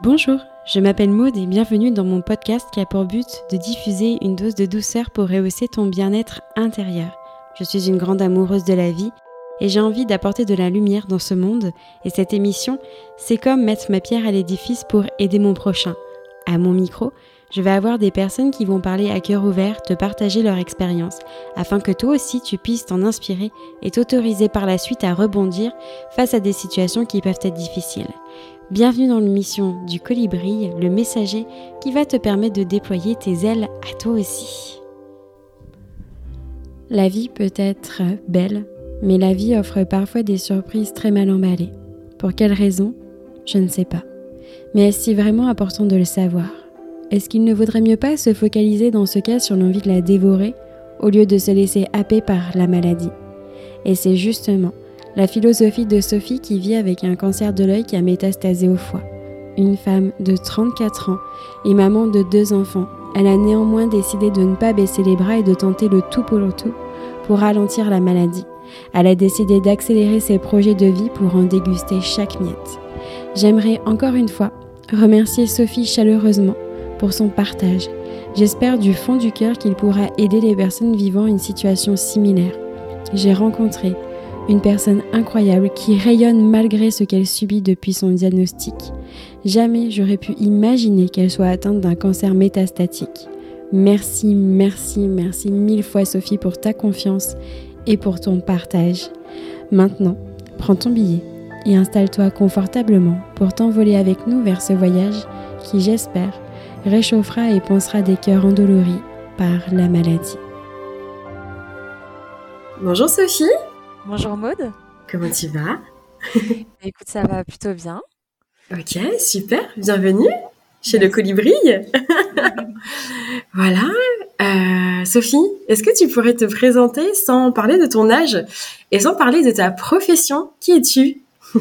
Bonjour, je m'appelle Maude et bienvenue dans mon podcast qui a pour but de diffuser une dose de douceur pour rehausser ton bien-être intérieur. Je suis une grande amoureuse de la vie et j'ai envie d'apporter de la lumière dans ce monde et cette émission, c'est comme mettre ma pierre à l'édifice pour aider mon prochain. À mon micro, je vais avoir des personnes qui vont parler à cœur ouvert, te partager leur expérience, afin que toi aussi tu puisses t'en inspirer et t'autoriser par la suite à rebondir face à des situations qui peuvent être difficiles. Bienvenue dans l'émission du colibri, le messager qui va te permettre de déployer tes ailes à toi aussi. La vie peut être belle, mais la vie offre parfois des surprises très mal emballées. Pour quelle raison? Je ne sais pas. Mais est-ce vraiment important de le savoir? Est-ce qu'il ne vaudrait mieux pas se focaliser dans ce cas sur l'envie de la dévorer au lieu de se laisser happer par la maladie? Et c'est justement la philosophie de Sophie qui vit avec un cancer de l'œil qui a métastasé au foie. Une femme de 34 ans et maman de deux enfants, elle a néanmoins décidé de ne pas baisser les bras et de tenter le tout pour le tout pour ralentir la maladie. Elle a décidé d'accélérer ses projets de vie pour en déguster chaque miette. J'aimerais encore une fois remercier Sophie chaleureusement pour son partage. J'espère du fond du cœur qu'il pourra aider les personnes vivant une situation similaire. J'ai rencontré une personne incroyable qui rayonne malgré ce qu'elle subit depuis son diagnostic. Jamais j'aurais pu imaginer qu'elle soit atteinte d'un cancer métastatique. Merci, merci, merci mille fois Sophie pour ta confiance et pour ton partage. Maintenant, prends ton billet et installe-toi confortablement pour t'envoler avec nous vers ce voyage qui, j'espère, réchauffera et pensera des cœurs endoloris par la maladie. Bonjour Sophie Bonjour Maude. Comment tu vas? Écoute, ça va plutôt bien. Ok, super. Bienvenue chez le Colibri. voilà. Euh, Sophie, est-ce que tu pourrais te présenter sans parler de ton âge et sans parler de ta profession? Qui es-tu?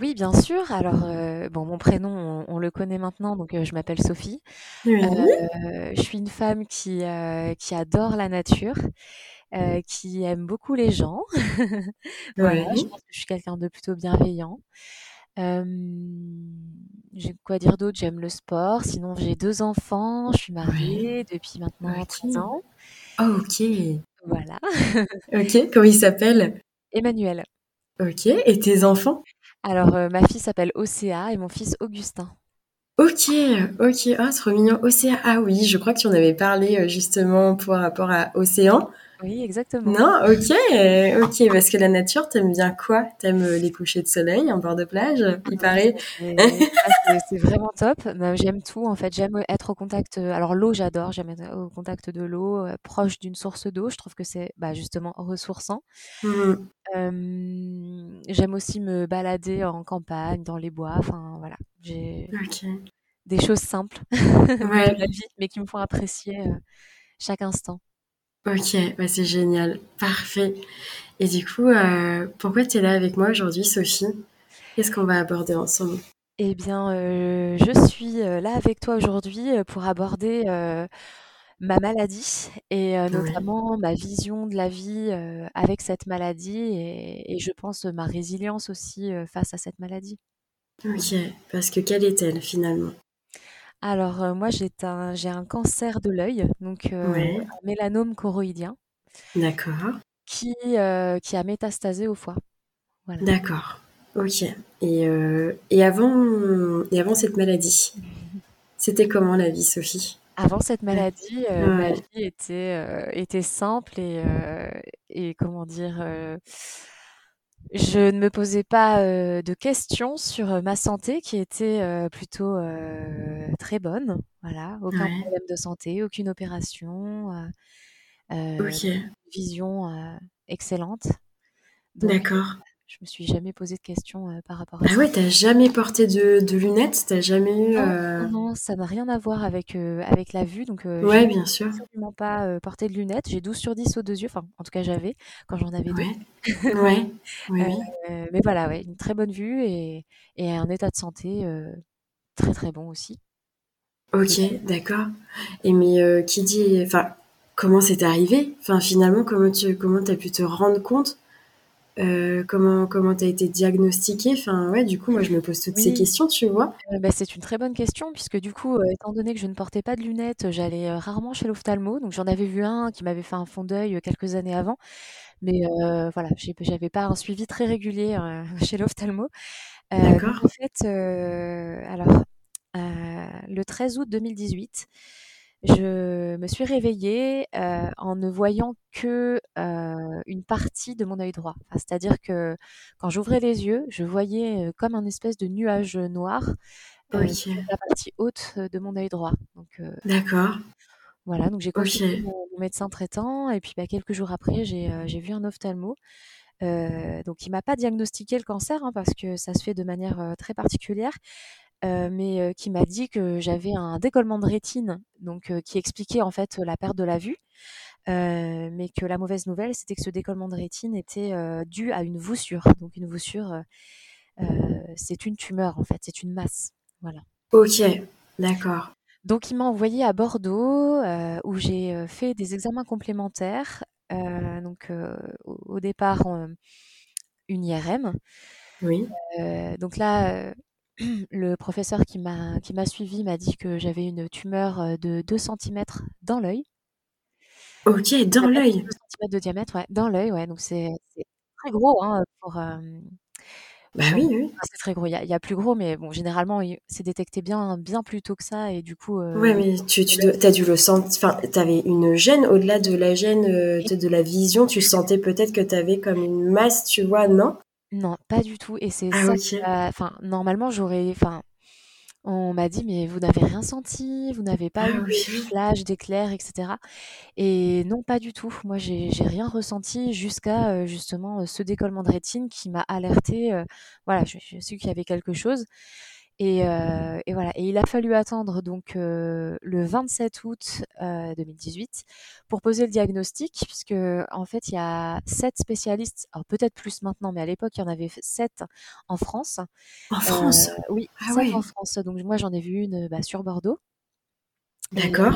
oui, bien sûr. Alors, bon, mon prénom, on, le connaît maintenant, donc je m'appelle Sophie. je suis une femme qui, qui adore la nature qui aime beaucoup les gens. voilà, je pense que je suis quelqu'un de plutôt bienveillant. j'ai quoi dire d'autre? J'aime le sport. Sinon, j'ai deux enfants. Je suis mariée depuis maintenant 13 ans. Oh, ok. Voilà. ok, comment ils s'appellent Emmanuel. Ok, et tes enfants? Alors, euh, ma fille s'appelle Océa et mon fils Augustin. Ok, ok, oh, trop mignon. Océa, ah oui, je crois que tu en avais parlé euh, justement par rapport à Océan. Oui, exactement. Non, ok, ok, parce que la nature, t'aimes bien quoi? T'aimes euh, les couchers de soleil en bord de plage, il paraît. c'est vraiment top. Bah, j'aime tout en fait. J'aime être au contact. Euh, alors l'eau, j'adore. J'aime être au contact de l'eau, euh, proche d'une source d'eau. Je trouve que c'est bah, justement ressourçant. Mmh. j'aime aussi me balader en campagne, dans les bois. Enfin voilà, j'ai des choses simples ouais. de la vie, mais qui me font apprécier chaque instant. Ok, bah c'est génial, parfait. Et du coup, euh, pourquoi tu es là avec moi aujourd'hui, Sophie? Qu'est-ce qu'on va aborder ensemble? Eh bien, euh, je suis euh, là avec toi aujourd'hui pour aborder ma maladie et notamment ma vision de la vie avec cette maladie et, et, je pense ma résilience aussi face à cette maladie. Ok, parce que quelle est-elle finalement? Alors, euh, moi, j'ai un j'ai un cancer de l'œil, donc euh, un mélanome choroïdien D'accord. qui, euh, qui a métastasé au foie. Voilà. D'accord. OK et et avant et avant cette maladie, c'était comment la vie, Sophie? Avant cette maladie, ma vie était, était simple et et comment dire? Je ne me posais pas de questions sur ma santé qui était plutôt très bonne. Voilà, aucun problème de santé, aucune opération, vision excellente. D'accord je me suis jamais posé de questions euh, par rapport à ah ça. Ah ouais, t'as jamais porté de, de lunettes, t'as jamais eu. Non, euh, non, ça n'a rien à voir avec euh, avec la vue, donc. ouais, bien sûr. Absolument pas porté de lunettes. J'ai 12 sur 10 aux deux yeux, enfin, en tout cas j'avais quand j'en avais ouais. deux. ouais. Oui, mais voilà, ouais, une très bonne vue et, et un état de santé très très bon aussi. Ok, d'accord. Et mais qui dit, enfin, comment c'est arrivé? Enfin, finalement, comment tu comment as pu te rendre compte euh, comment comment tu as été diagnostiquée? Enfin, ouais, du coup, moi, je me pose toutes ces questions, tu vois. Euh, bah, c'est une très bonne question puisque du coup, euh, étant donné que je ne portais pas de lunettes, j'allais rarement chez l'ophtalmo. Donc j'en avais vu un qui m'avait fait un fond d'œil quelques années avant. Mais voilà, j'avais pas un suivi très régulier chez l'ophtalmo. D'accord. En fait, alors, le 13 août 2018, je me suis réveillée euh, en ne voyant que euh, une partie de mon œil droit. c'est-à-dire que quand j'ouvrais les yeux, je voyais euh, comme un espèce de nuage noir la partie haute de mon œil droit. D'accord. Voilà, donc j'ai consulté mon, médecin traitant et puis bah, quelques jours après, j'ai vu un ophtalmo. donc il m'a pas diagnostiqué le cancer hein, parce que ça se fait de manière très particulière. Euh, mais qui m'a dit que j'avais un décollement de rétine, donc qui expliquait en fait la perte de la vue, mais que la mauvaise nouvelle, c'était que ce décollement de rétine était dû à une voussure. Donc une voussure, c'est une tumeur en fait, c'est une masse, voilà. Ok, d'accord. Donc il m'a envoyé à Bordeaux où j'ai fait des examens complémentaires. donc au, départ une IRM. Oui. donc là, le professeur qui m'a qui m'a suivi m'a dit que j'avais une tumeur euh, de 2 cm dans l'œil. OK, dans l'œil. 2 cm de diamètre, ouais, dans l'œil, ouais, donc c'est très gros hein, pour. Euh, bah oui, oui. c'est très gros. Il y, a, plus gros, mais bon, généralement, c'est détecté bien, bien plus tôt que ça, et du coup. Euh, ouais, mais tu, tu as dû le sentir. Enfin, tu avais une gêne au-delà de la gêne de la vision. Tu sentais peut-être que tu avais comme une masse, tu vois, non? Non, pas du tout et c'est Ah ça enfin, normalement, j'aurais enfin, on m'a dit: «Mais vous n'avez rien senti? Vous n'avez pas Ah eu de flash, d'éclairs etc. et non, pas du tout. Moi, j'ai j'ai rien ressenti jusqu'à, justement, ce décollement de rétine qui m'a alertée, voilà, je je su qu'il y avait quelque chose et, et, voilà. Et il a fallu attendre donc le 27 août 2018 pour poser le diagnostic, puisque en fait il y a sept spécialistes, alors peut-être plus maintenant, mais à l'époque il y en avait sept en France. En France? Oui, ah en France. Donc moi j'en ai vu une bah, sur Bordeaux. D'accord.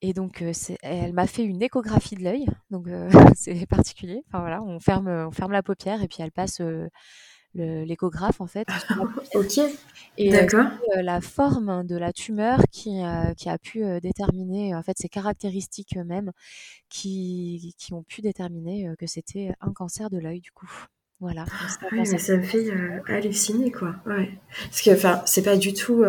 Et, donc, elle m'a fait une échographie de l'œil, donc c'est particulier. Enfin voilà, on ferme, on ferme la paupière et puis elle passe l'échographe en fait. ok. Et D'accord. la forme de la tumeur qui, qui a pu déterminer en fait ses caractéristiques même qui, qui ont pu déterminer que c'était un cancer de l'œil du coup. Voilà. ça me fait halluciner quoi. Ouais. Parce que enfin c'est pas du tout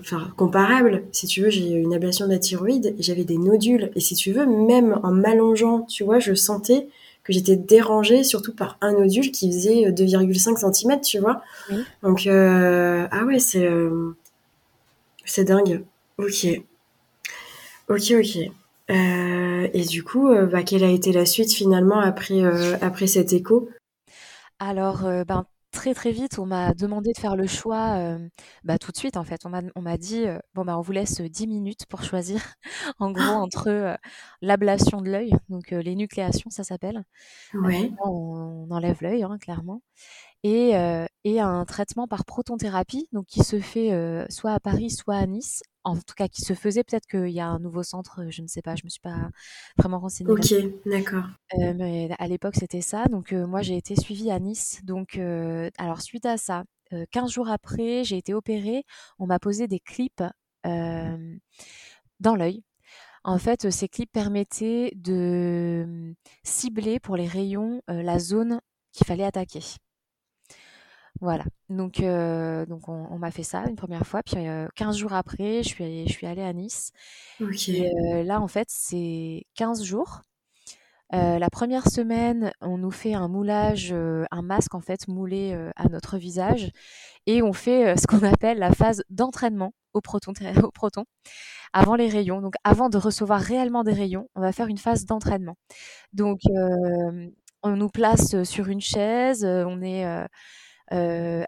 enfin comparable. Si tu veux, j'ai une ablation de la thyroïde et j'avais des nodules et si tu veux même en m'allongeant, tu vois, je sentais que j'étais dérangée surtout par un nodule qui faisait 2,5 euh, cm, tu vois. Donc, euh, ah ouais, c'est euh, c'est dingue. Ok. Ok, ok. et du coup, bah, quelle a été la suite finalement après, après cet écho? Alors, ben, très très vite, on m'a demandé de faire le choix euh, bah, tout de suite en fait. On m'a dit euh, bon bah on vous laisse 10 minutes pour choisir en gros entre euh, l'ablation de l'œil, donc l'énucléation ça s'appelle. Ouais. On, enlève l'œil hein, clairement. Et, et, un traitement par protonthérapie, donc qui se fait soit à Paris, soit à Nice, en tout cas qui se faisait. Peut-être qu'il y a un nouveau centre, je ne sais pas, je me suis pas vraiment renseignée. Ok, d'accord. Euh, mais à l'époque, c'était ça. Donc, euh, moi, j'ai été suivie à Nice. Donc, euh, alors, suite à ça, 15 jours après, j'ai été opérée. On m'a posé des clips dans l'œil. En fait, ces clips permettaient de cibler pour les rayons la zone qu'il fallait attaquer. Voilà, donc, euh, donc on, m'a fait ça une première fois, puis 15 jours après, je suis, je suis allée à Nice. Et là, en fait, c'est 15 jours. la première semaine, on nous fait un moulage, un masque en fait moulé à notre visage, et on fait ce qu'on appelle la phase d'entraînement au proton, au proton, avant les rayons. Donc, avant de recevoir réellement des rayons, on va faire une phase d'entraînement. Donc, on nous place sur une chaise, on est euh,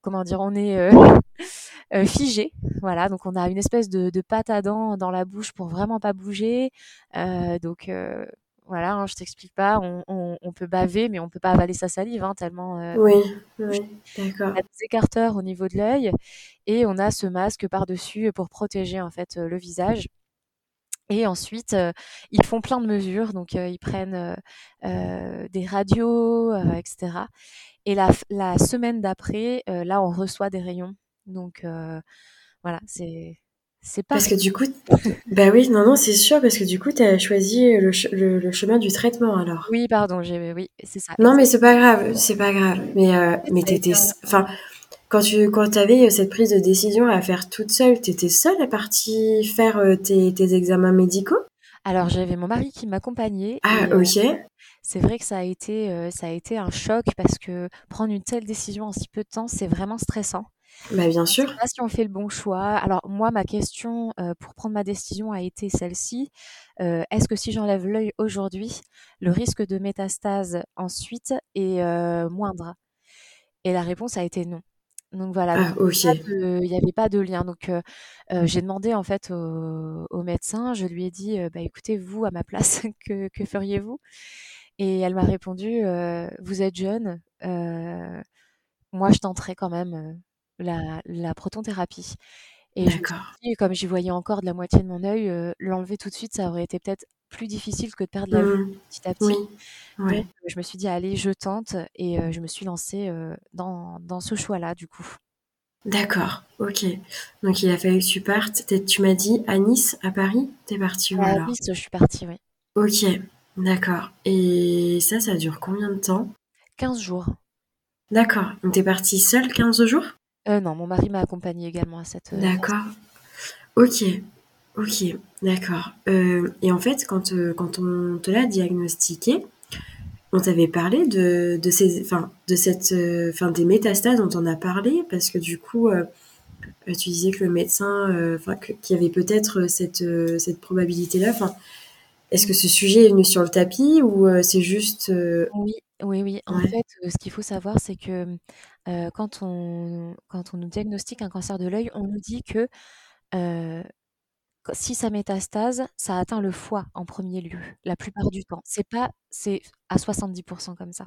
comment dire, on est euh, euh, figé. Voilà, donc on a une espèce de, de, pâte à dents dans la bouche pour vraiment pas bouger. donc voilà, hein, je t'explique pas, on, on, on, peut baver, mais on peut pas avaler sa salive, hein, tellement. Euh, oui, oui, d'accord. On a des écarteurs au niveau de l'œil et on a ce masque par-dessus pour protéger en fait le visage. Et ensuite, ils font plein de mesures, donc ils prennent des radios, etc. Et la, la semaine d'après, là, on reçoit des rayons. Donc voilà, c'est c'est pas. Parce que du coup, bah oui, non, non, c'est sûr, parce que du coup, tu as choisi le, le, chemin du traitement alors. Oui, pardon, j'ai, oui, c'est ça. Non, mais c'est pas grave, c'est pas grave. Mais, euh, mais t'étais, enfin, quand tu quand avais euh, cette prise de décision à faire toute seule, tu étais seule à partir faire euh, tes, tes, examens médicaux? Alors j'avais mon mari qui m'accompagnait. Ah ok. c'est vrai que ça a été ça a été un choc parce que prendre une telle décision en si peu de temps, c'est vraiment stressant. Bah bien sûr. Je sais pas si on fait le bon choix. Alors moi, ma question pour prendre ma décision a été celle-ci. Est-ce que si j'enlève l'œil aujourd'hui, le risque de métastase ensuite est moindre? Et la réponse a été non. Donc voilà, ah, il n'y avait pas de lien. Donc j'ai demandé en fait au, médecin, je lui ai dit, bah écoutez, vous à ma place, que, que feriez-vous? Et elle m'a répondu, vous êtes jeune, moi je tenterai quand même la, la protonthérapie. Et je comme j'y voyais encore de la moitié de mon œil, l'enlever tout de suite, ça aurait été peut-être plus difficile que de perdre la vue mmh. petit à petit. Donc, je me suis dit, allez, je tente, et je me suis lancée dans, dans ce choix-là, du coup. D'accord, ok. Donc il a fallu que tu partes. Tu m'as dit à Nice, à Paris T'es partie où À Nice, je suis partie, oui. Ok, d'accord. Et ça, ça dure combien de temps? 15 jours. D'accord. Donc t'es partie seule 15 jours? Euh, non, mon mari m'a accompagnée également à cette. Euh, d'accord. Ok. Ok. D'accord. Euh, et en fait, quand, quand on te l'a diagnostiqué, on t'avait parlé de, de ces, enfin, de cette, enfin, des métastases dont on a parlé parce que du coup, tu disais que le médecin, enfin, qu'il y avait peut-être cette, cette probabilité-là. Enfin, est-ce que ce sujet est venu sur le tapis ou c'est juste Oui, oui, oui. En fait, ce qu'il faut savoir, c'est que quand, on, quand on nous diagnostique un cancer de l'œil, on nous dit que si ça métastase, ça atteint le foie en premier lieu, la plupart du temps. C'est pas, c'est à 70% comme ça.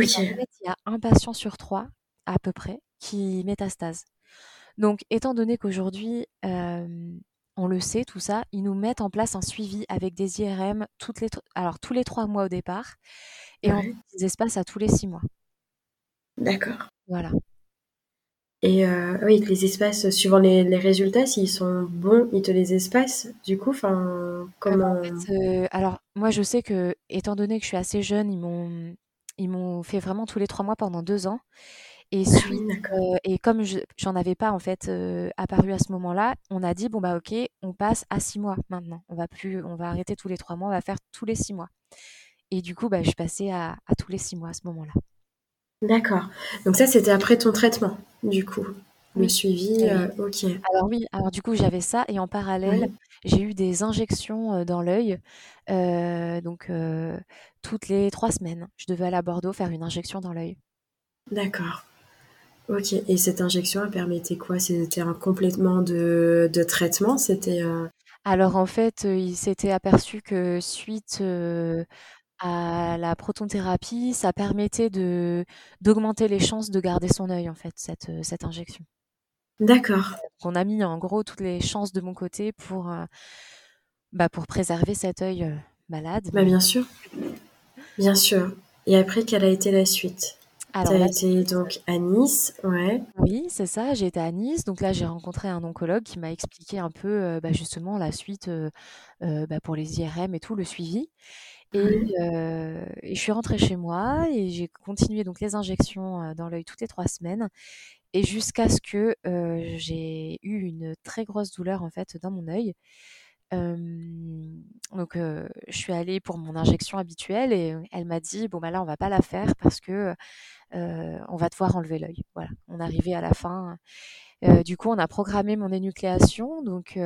Et en fait, il y a un patient sur trois, à peu près, qui métastase. Donc, étant donné qu'aujourd'hui, on le sait, tout ça, ils nous mettent en place un suivi avec des IRM toutes les, alors, tous les trois mois au départ et on des espaces à tous les six mois. D'accord. Voilà. Et euh, oui, les espaces, suivant les, les résultats, s'ils sont bons, ils te les espacent, du coup, enfin, comment... Euh, alors, moi, je sais que, étant donné que je suis assez jeune, ils m'ont, ils m'ont fait vraiment tous les trois mois pendant deux ans. Et, ah euh, et comme j'en avais pas, en fait, apparu à ce moment-là, on a dit, bon, bah, ok, on passe à six mois maintenant. On va plus, on va arrêter tous les trois mois, on va faire tous les six mois. Et du coup, bah, je suis passée à, à tous les six mois à ce moment-là. D'accord. Donc ça, c'était après ton traitement, du coup. Le suivi, euh, ok. Alors oui, alors du coup, j'avais ça et en parallèle, j'ai eu des injections euh, dans l'œil. Euh, donc toutes les trois semaines, je devais aller à Bordeaux faire une injection dans l'œil. D'accord. Ok. Et cette injection, elle permettait quoi? C'était un complètement de, de traitement? C'était Alors en fait, il s'était aperçu que suite à la protonthérapie, ça permettait de d'augmenter les chances de garder son œil en fait, cette, euh, cette injection. D'accord. On a mis en gros toutes les chances de mon côté pour, euh, bah, pour préserver cet œil euh, malade. Bah, bien sûr. Bien sûr. Et après, quelle a été la suite? Tu as été donc à Nice, ouais. Oui, c'est ça, j'ai été à Nice. Donc là, j'ai rencontré un oncologue qui m'a expliqué un peu bah, justement la suite bah, pour les IRM et tout, le suivi. Et, je suis rentrée chez moi et j'ai continué donc les injections dans l'œil toutes les trois semaines et jusqu'à ce que j'ai eu une très grosse douleur en fait dans mon œil. Donc je suis allée pour mon injection habituelle et elle m'a dit bon bah là on va pas la faire parce que on va devoir enlever l'œil. Voilà, on arrivait à la fin. du coup, on a programmé mon énucléation. Donc,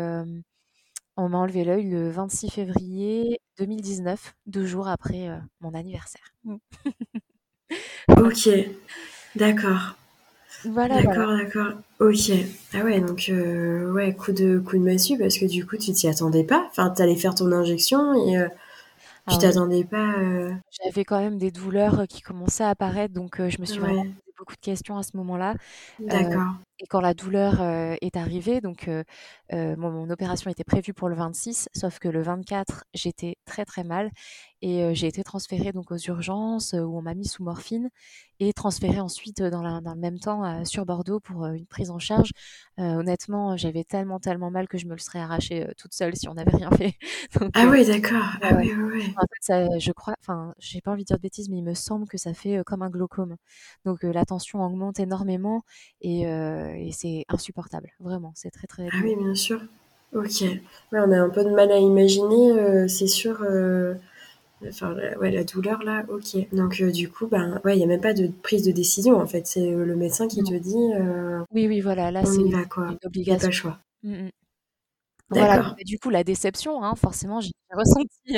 on m'a enlevé l'œil le 26 février 2019, deux jours après mon anniversaire. Mmh. ok, d'accord. Voilà, d'accord, d'accord. Ok. Ah ouais, donc euh, ouais, coup de coup de massue parce que du coup tu t'y attendais pas. Enfin, t'allais faire ton injection et euh, tu ah t'attendais pas. J'avais quand même des douleurs qui commençaient à apparaître, donc je me suis vraiment posé beaucoup de questions à ce moment-là. D'accord. Et quand la douleur est arrivée, donc mon, opération était prévue pour le 26, sauf que le 24, j'étais très très mal et j'ai été transférée donc aux urgences où on m'a mis sous morphine et transférée ensuite dans, dans le même temps sur Bordeaux pour une prise en charge. honnêtement, j'avais tellement tellement mal que je me le serais arraché toute seule si on n'avait rien fait. ah oui, d'accord. Ah oui, oui, En fait, je crois, enfin, j'ai pas envie de dire de bêtises, mais il me semble que ça fait comme un glaucome. Donc la tension augmente énormément et, c'est insupportable, vraiment. C'est très très. Ah oui, bien sûr. Ok. on a un peu de mal à imaginer, c'est sûr enfin ouais, la douleur là, ok. Donc euh, du coup, ben ouais, il y a même pas de prise de décision en fait. C'est euh, le médecin qui te dit. Euh, oui, oui, voilà. Là, c'est une obligation. pas le choix. Mmh, mmh. Voilà, du coup, la déception, hein, forcément, j'ai ressenti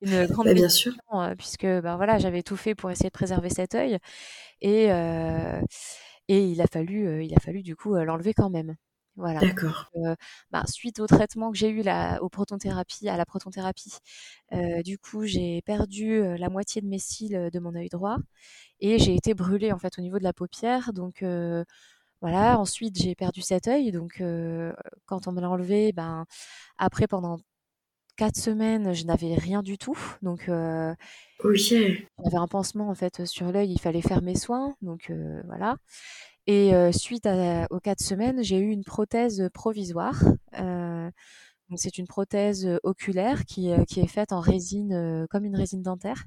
une grande bah, bien sûr. puisque ben, voilà, j'avais tout fait pour essayer de préserver cet œil et, et il a fallu, il a fallu du coup l'enlever quand même. Voilà. D'accord. bah, suite au traitement que j'ai eu la, au protonthérapie, à la protonthérapie, du coup, j'ai perdu la moitié de mes cils de mon œil droit et j'ai été brûlée en fait au niveau de la paupière. Donc voilà. Ensuite, j'ai perdu cet œil. Donc quand on me l'a enlevé, ben après pendant quatre semaines, je n'avais rien du tout. Donc j'avais un pansement en fait sur l'œil. Il fallait faire mes soins. Donc voilà. Et suite aux quatre semaines, j'ai eu une prothèse provisoire. donc c'est une prothèse oculaire qui, qui, est faite en résine, comme une résine dentaire.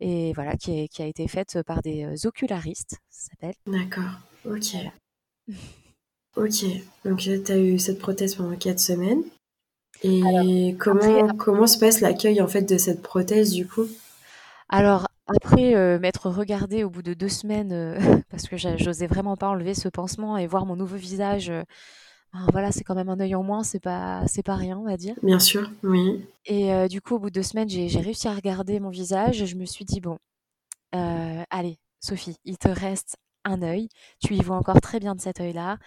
Et voilà, qui, qui a été faite par des ocularistes, ça s'appelle. D'accord, ok. ok, donc tu as eu cette prothèse pendant quatre semaines. Et comment, comment se passe l'accueil en fait de cette prothèse du coup? Alors après, m'être regardée au bout de deux semaines, parce que j'osais vraiment pas enlever ce pansement et voir mon nouveau visage, ben voilà, c'est quand même un œil en moins, c'est pas c'est pas rien, on va dire. Bien sûr, oui. Et du coup, au bout de deux semaines, j'ai réussi à regarder mon visage. Je me suis dit: «Bon, allez, Sophie, il te reste un œil. Tu y vois encore très bien de cet œil-là.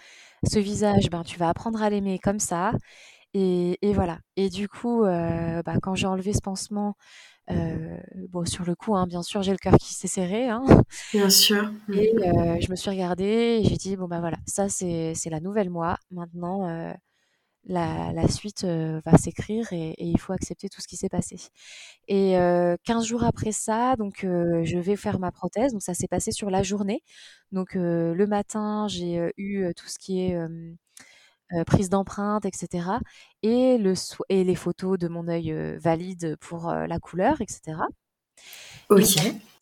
Ce visage, ben, tu vas apprendre à l'aimer comme ça» et et voilà. Et du coup, bah, quand j'ai enlevé ce pansement euh, bon, sur le coup, hein, bien sûr, j'ai le cœur qui s'est serré. Hein. Bien sûr. Et euh, je me suis regardée et j'ai dit, bon, bah voilà, ça, c'est la nouvelle moi. Maintenant, euh, la, la, suite va s'écrire et, il faut accepter tout ce qui s'est passé. Et 15 jours après ça, donc je vais faire ma prothèse. Donc ça s'est passé sur la journée. Donc le matin, j'ai eu tout ce qui est euh, prise d'empreintes, etc. Et, le et les photos de mon œil euh, valide pour la couleur, etc. Ok.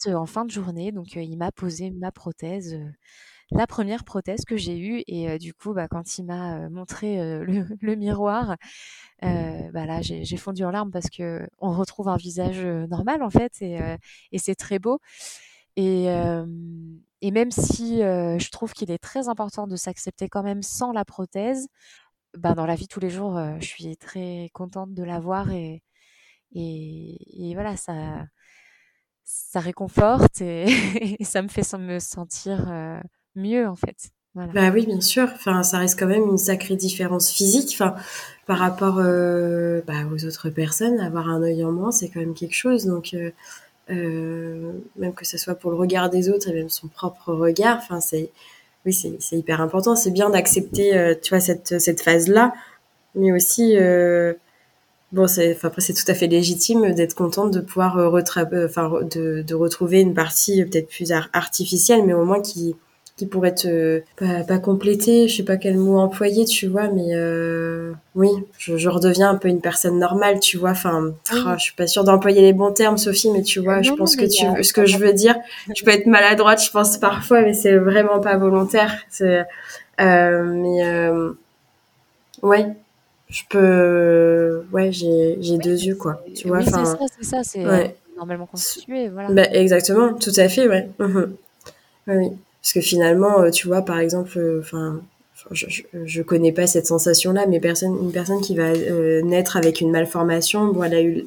en fin de journée, donc il m'a posé ma prothèse, la première prothèse que j'ai eue. Et du coup, bah, quand il m'a montré le, miroir, bah là, j'ai fondu en larmes parce que on retrouve un visage normal en fait, et, et c'est très beau. Et, et même si je trouve qu'il est très important de s'accepter quand même sans la prothèse, ben dans la vie tous les jours, je suis très contente de l'avoir et, et, voilà, ça, ça réconforte et, ça me fait me sentir mieux en fait. Bah oui, bien sûr. Enfin, ça reste quand même une sacrée différence physique. Enfin, par rapport bah, aux autres personnes, avoir un œil en moins, c'est quand même quelque chose. Donc, euh, même que ce soit pour le regard des autres et même son propre regard. Enfin, c'est oui, c'est hyper important. C'est bien d'accepter, euh, tu vois, cette, cette phase-là, mais aussi, euh, bon, c'est, après, c'est tout à fait légitime d'être contente de pouvoir enfin, de, de, retrouver une partie peut-être plus artificielle, mais au moins qui, qui pourrait te pas, pas, compléter, je sais pas quel mot employer, tu vois, mais euh, oui, je, je, redeviens un peu une personne normale, tu vois. Enfin, ah, je suis pas sûre d'employer les bons termes, Sophie, mais tu vois, je pense que tu, ce que je veux dire, je peux être maladroite, je pense parfois, mais c'est vraiment pas volontaire. C'est, euh, mais euh, ouais, je peux, ouais, j'ai, j'ai deux yeux, quoi. Tu vois, enfin, c'est ça, c'est ça, c'est normalement constitué, voilà. Bah, exactement, tout à fait, ouais. Mhm. Oui. Parce que finalement, euh, tu vois, par exemple, euh, enfin, je, je, connais pas cette sensation-là, mais personne, une personne qui va euh, naître avec une malformation, bon, elle a eu,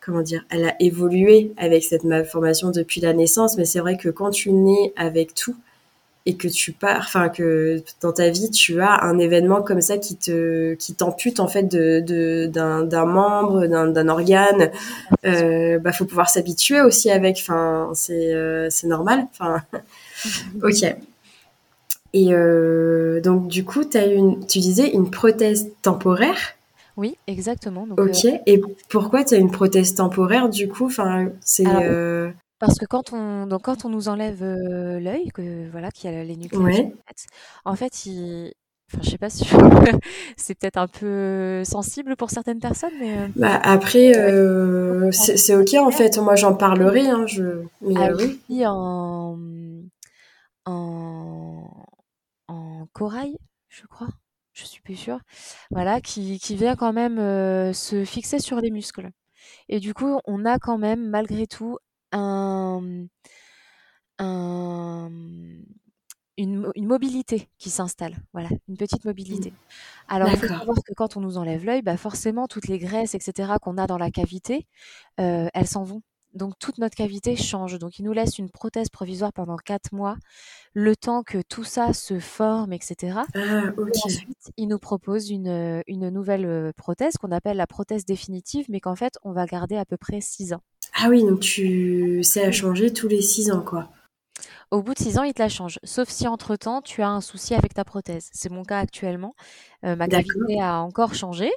comment dire, elle a évolué avec cette malformation depuis la naissance, mais c'est vrai que quand tu nais avec tout et que tu pars, enfin que dans ta vie tu as un événement comme ça qui te, qui t'ampute en fait de, d'un, membre, d'un, organe, euh, bah faut pouvoir s'habituer aussi avec. Enfin, c'est, c'est normal. Enfin, ok. Et donc, du coup, as une, tu disais une prothèse temporaire? Oui, exactement. ok. Et pourquoi tu as une prothèse temporaire, du coup? Enfin, c'est Parce que quand on, donc quand on nous enlève l'œil, que voilà, qu'il y a les nucléaires, en fait, il, Enfin, je sais pas si c'est peut-être un peu sensible pour certaines personnes, mais. Euh, bah, après, euh, c'est ok en fait. Moi, j'en parlerai. Hein, je... Mais ah, euh, oui. En... en en corail, je crois. Je suis plus sûre. Voilà, qui, qui vient quand même se fixer sur les muscles. Et du coup, on a quand même malgré tout un un une, mobilité qui s'installe, voilà, une petite mobilité. Mmh. Alors, il faut savoir que quand on nous enlève l'œil, bah forcément, toutes les graisses, etc., qu'on a dans la cavité, euh, elles s'en vont. Donc, toute notre cavité change. Donc, il nous laisse une prothèse provisoire pendant quatre mois, le temps que tout ça se forme, etc. Ah, Et ensuite, il nous propose une, une nouvelle euh, prothèse qu'on appelle la prothèse définitive, mais qu'en fait, on va garder à peu près six ans. Ah oui, donc tu sais à changer tous les six ans, quoi. Au bout de six ans, il te la change. Sauf si entre-temps, tu as un souci avec ta prothèse. C'est mon cas actuellement. Euh, ma cavité a encore changé.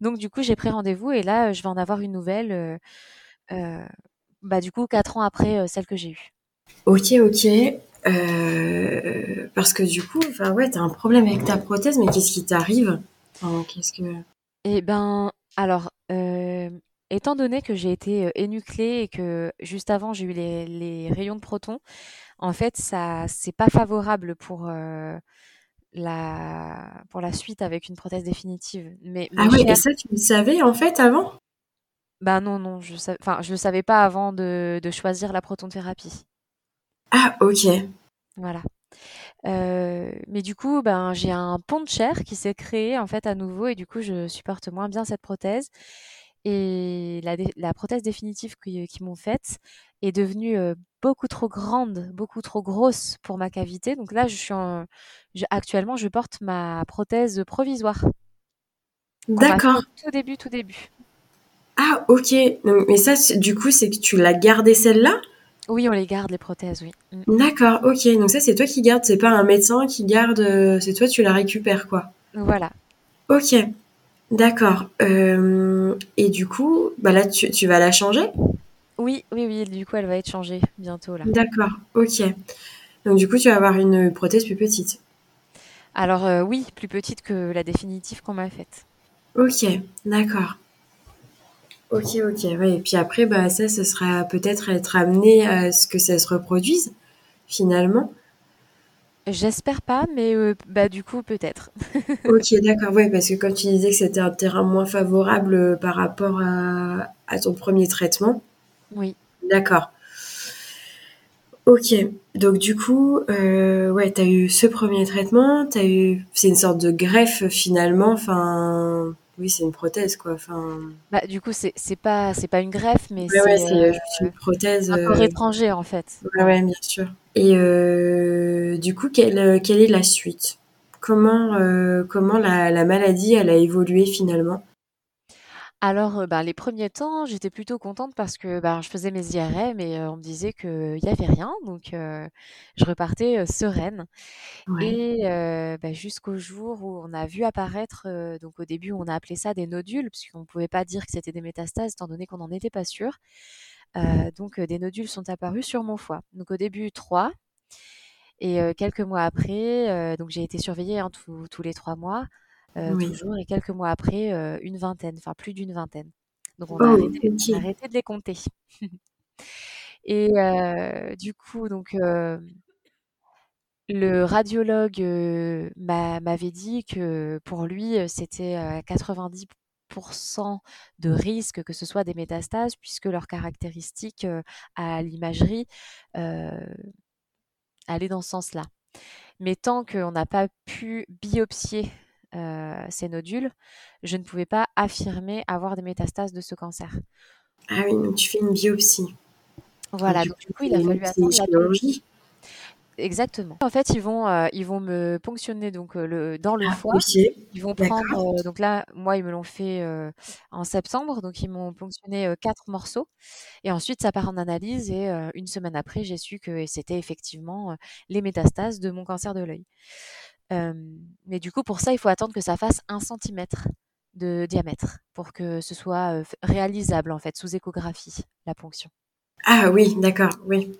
Donc, du coup, j'ai pris rendez-vous et là, je vais en avoir une nouvelle. Euh, euh, bah, du coup, quatre ans après celle que j'ai eue. Ok, ok. parce que du coup, ouais, as un problème avec ta prothèse, mais qu'est-ce qui t'arrive? Qu'est-ce que Eh ben, alors, étant donné que j'ai été énuclée et que juste avant j'ai eu les, les, rayons de protons, en fait, ça c'est pas favorable pour euh, la pour la suite avec une prothèse définitive. Mais, ah oui, et ça tu le savais en fait avant? Bah non, non, je enfin je le savais pas avant de, de choisir la protonthérapie. Ah ok. Voilà. Euh, mais du coup, ben, j'ai un pont de chair qui s'est créé en fait à nouveau et du coup, je supporte moins bien cette prothèse. Et la, la prothèse définitive qu'ils m'ont faite est devenue beaucoup trop grande, beaucoup trop grosse pour ma cavité. Donc là, je suis en, actuellement, je porte ma prothèse provisoire. D'accord. Tout début, tout début. Ah, ok. mais ça, du coup, c'est que tu l'as gardée celle-là? Oui, on les garde, les prothèses, oui. Mm. D'accord, ok. Donc ça, c'est toi qui gardes, c'est pas un médecin qui garde, c'est toi, tu la récupères, quoi. Voilà. Ok. D'accord. Euh, et du coup, bah là, tu, tu vas la changer? Oui, oui, oui, du coup, elle va être changée bientôt là. D'accord, ok. Donc du coup, tu vas avoir une prothèse plus petite. Alors euh, oui, plus petite que la définitive qu'on m'a faite. Ok, d'accord. Ok, ok. Ouais. Et puis après, bah, ça, ce sera peut-être être amené à ce que ça se reproduise, finalement. J'espère pas, mais euh, bah, du coup, peut-être. ok, d'accord. Ouais, parce que quand tu disais que c'était un terrain moins favorable euh, par rapport à, à ton premier traitement, oui. D'accord. Ok, donc du coup, euh, ouais, t'as eu ce premier traitement, t'as eu, c'est une sorte de greffe finalement, enfin, oui, c'est une prothèse quoi, enfin. Bah, du coup, c'est c'est pas c'est pas une greffe, mais c'est euh, une prothèse. Un corps euh, étranger en fait. Ouais, ouais, bien sûr. Et du coup, quelle quelle est la suite? Comment comment la, la maladie elle a évolué finalement? Alors, bah, les premiers temps, j'étais plutôt contente parce que, bah, je faisais mes IRM et on me disait qu'il y avait rien donc je repartais, sereine et bah, jusqu'au jour où on a vu apparaître, donc au début, on a appelé ça des nodules puisqu'on ne pouvait pas dire que c'était des métastases étant donné qu'on n'en était pas sûr. donc des nodules sont apparus sur mon foie. Donc au début 3 et quelques mois après, donc j'ai été surveillée, hein, tous les trois mois. Euh, toujours, et quelques mois après, euh, une vingtaine, enfin plus d'une vingtaine. Donc on a, oh, arrêté, de les compter. et euh, du coup, donc le radiologue m'avait dit que pour lui, c'était à 90% de risque que ce soit des métastases, puisque leurs caractéristiques à l'imagerie allaient dans ce sens-là. Mais tant qu'on n'a pas pu biopsier euh, ces nodules, je ne pouvais pas affirmer avoir des métastases de ce cancer. Ah oui, donc tu fais une biopsie. Voilà, donc, du coup, il a fallu attendre la biopsie. Exactement. En fait, ils vont, euh, ils vont me ponctionner donc euh, le, dans le ah, foie. Ils vont prendre, euh, donc là, moi, ils me l'ont fait en septembre, donc ils m'ont ponctionné quatre morceaux. Et ensuite, ça part en analyse et une semaine après, j'ai su que c'était effectivement les métastases de mon cancer de l'œil. Mais du coup, pour ça, il faut attendre que ça fasse un centimètre de diamètre pour que ce soit réalisable en fait sous échographie, la ponction. Ah oui, d'accord, oui.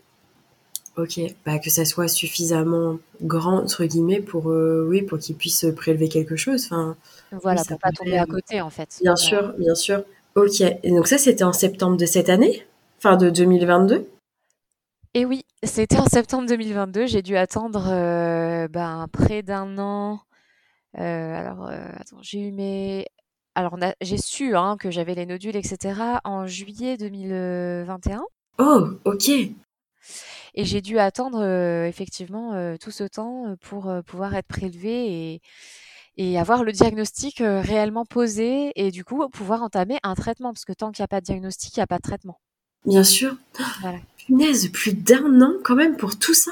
Ok, bah, que ça soit suffisamment grand entre guillemets pour euh, oui pour qu'il puisse prélever quelque chose. Enfin, voilà, pour pas tomber à côté en fait. Bien sûr, bien sûr. Ok, et donc ça c'était en septembre de cette année, enfin de 2022. Et oui, c'était en septembre 2022. J'ai dû attendre euh, ben, près d'un an. Euh, alors, attends, j'ai eu mes. Alors, j'ai su hein, que j'avais les nodules, etc. en juillet 2021. Oh, ok. Et j'ai dû attendre effectivement tout ce temps pour pouvoir être prélevée et, et avoir le diagnostic réellement posé et du coup pouvoir entamer un traitement parce que tant qu'il n'y a pas de diagnostic, il n'y a pas de traitement. Bien sûr. Voilà. Punaise, plus d'un an quand même pour tout ça.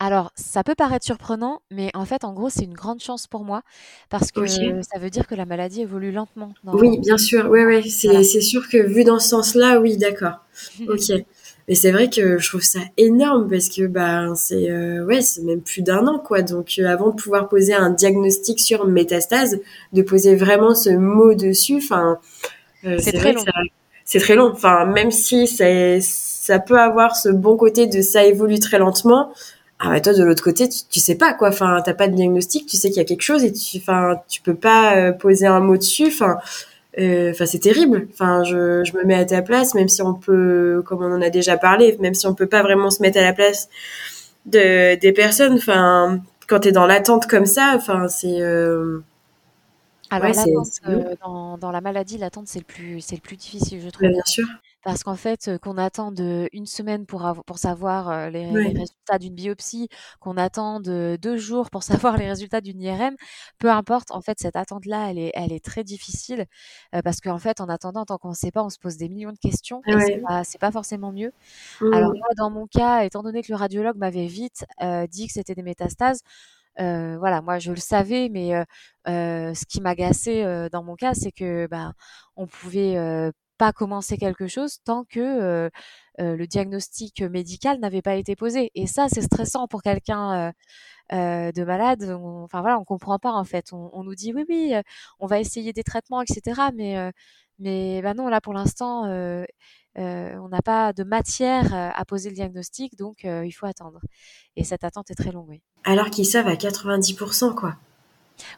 Alors, ça peut paraître surprenant, mais en fait, en gros, c'est une grande chance pour moi parce que ça veut dire que la maladie évolue lentement. Oui, bien sûr. Oui, oui. C'est sûr que vu dans ce sens-là, oui, d'accord. ok. Mais c'est vrai que je trouve ça énorme parce que bah c'est euh, ouais c'est même plus d'un an quoi. Donc euh, avant de pouvoir poser un diagnostic sur métastase, de poser vraiment ce mot dessus, enfin euh, c'est très long. C'est très long. Enfin même si c'est ça peut avoir ce bon côté de ça évolue très lentement. Ah bah toi de l'autre côté tu, sais pas quoi. Enfin t'as pas de diagnostic, tu sais qu'il y a quelque chose et tu enfin tu peux pas poser un mot dessus. Enfin euh, enfin, c'est terrible. Enfin, je, je, me mets à ta place, même si on peut, comme on en a déjà parlé, même si on peut pas vraiment se mettre à la place de, des personnes. Enfin, quand tu es dans l'attente comme ça, enfin, c'est. Euh... Alors, euh, dans, dans, la maladie, l'attente, c'est le plus, c'est le plus difficile, je trouve. bien sûr. Parce qu'en fait, qu'on attende une semaine pour, pour savoir les, résultats d'une biopsie, qu'on attende deux jours pour savoir les résultats d'une IRM, peu importe, en fait, cette attente-là, elle est, elle est très difficile parce qu'en fait, en attendant, tant qu'on ne sait pas, on se pose des millions de questions et c'est pas, pas forcément mieux. Alors moi, dans mon cas, étant donné que le radiologue m'avait vite dit que c'était des métastases, voilà, moi je le savais, mais ce qui m'agaçait dans mon cas, c'est que bah, on pouvait pas commencer quelque chose tant que le diagnostic médical n'avait pas été posé. Et ça, c'est stressant pour quelqu'un de malade. enfin voilà, on comprend pas en fait. On, nous dit oui, oui, on va essayer des traitements, etc. Mais mais bah non, là pour l'instant, on n'a pas de matière à poser le diagnostic, donc il faut attendre. Et cette attente est très longue. Oui. Alors qu'ils savent à 90%, quoi.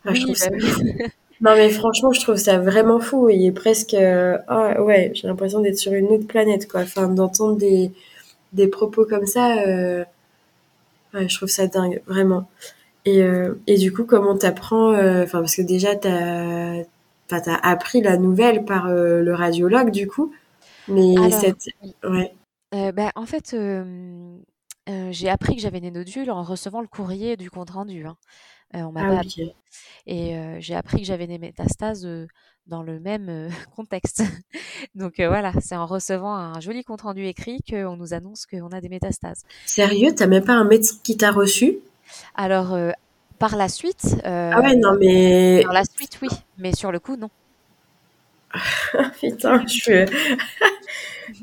oui, bah Non, mais franchement, je trouve ça vraiment fou. Il est presque. Ah, ouais, j'ai l'impression d'être sur une autre planète, quoi. Enfin, d'entendre des, des propos comme ça. Ouais, je trouve ça dingue, vraiment. Et, et du coup, comment t'apprends. Enfin, parce que déjà, t'as as appris la nouvelle par le radiologue, du coup. Mais cette. Ouais. bah, en fait. j'ai appris que j'avais des nodules en recevant le courrier du compte rendu. Hein. on m'a ah, pas et j'ai appris que j'avais des métastases dans le même contexte. Donc voilà, c'est en recevant un joli compte rendu écrit qu'on nous annonce qu'on a des métastases. Sérieux, t'as même pas un médecin qui t'a reçu? Alors par la suite. ah ouais, non mais. Par la suite, oui, mais sur le coup, non. Putain, je,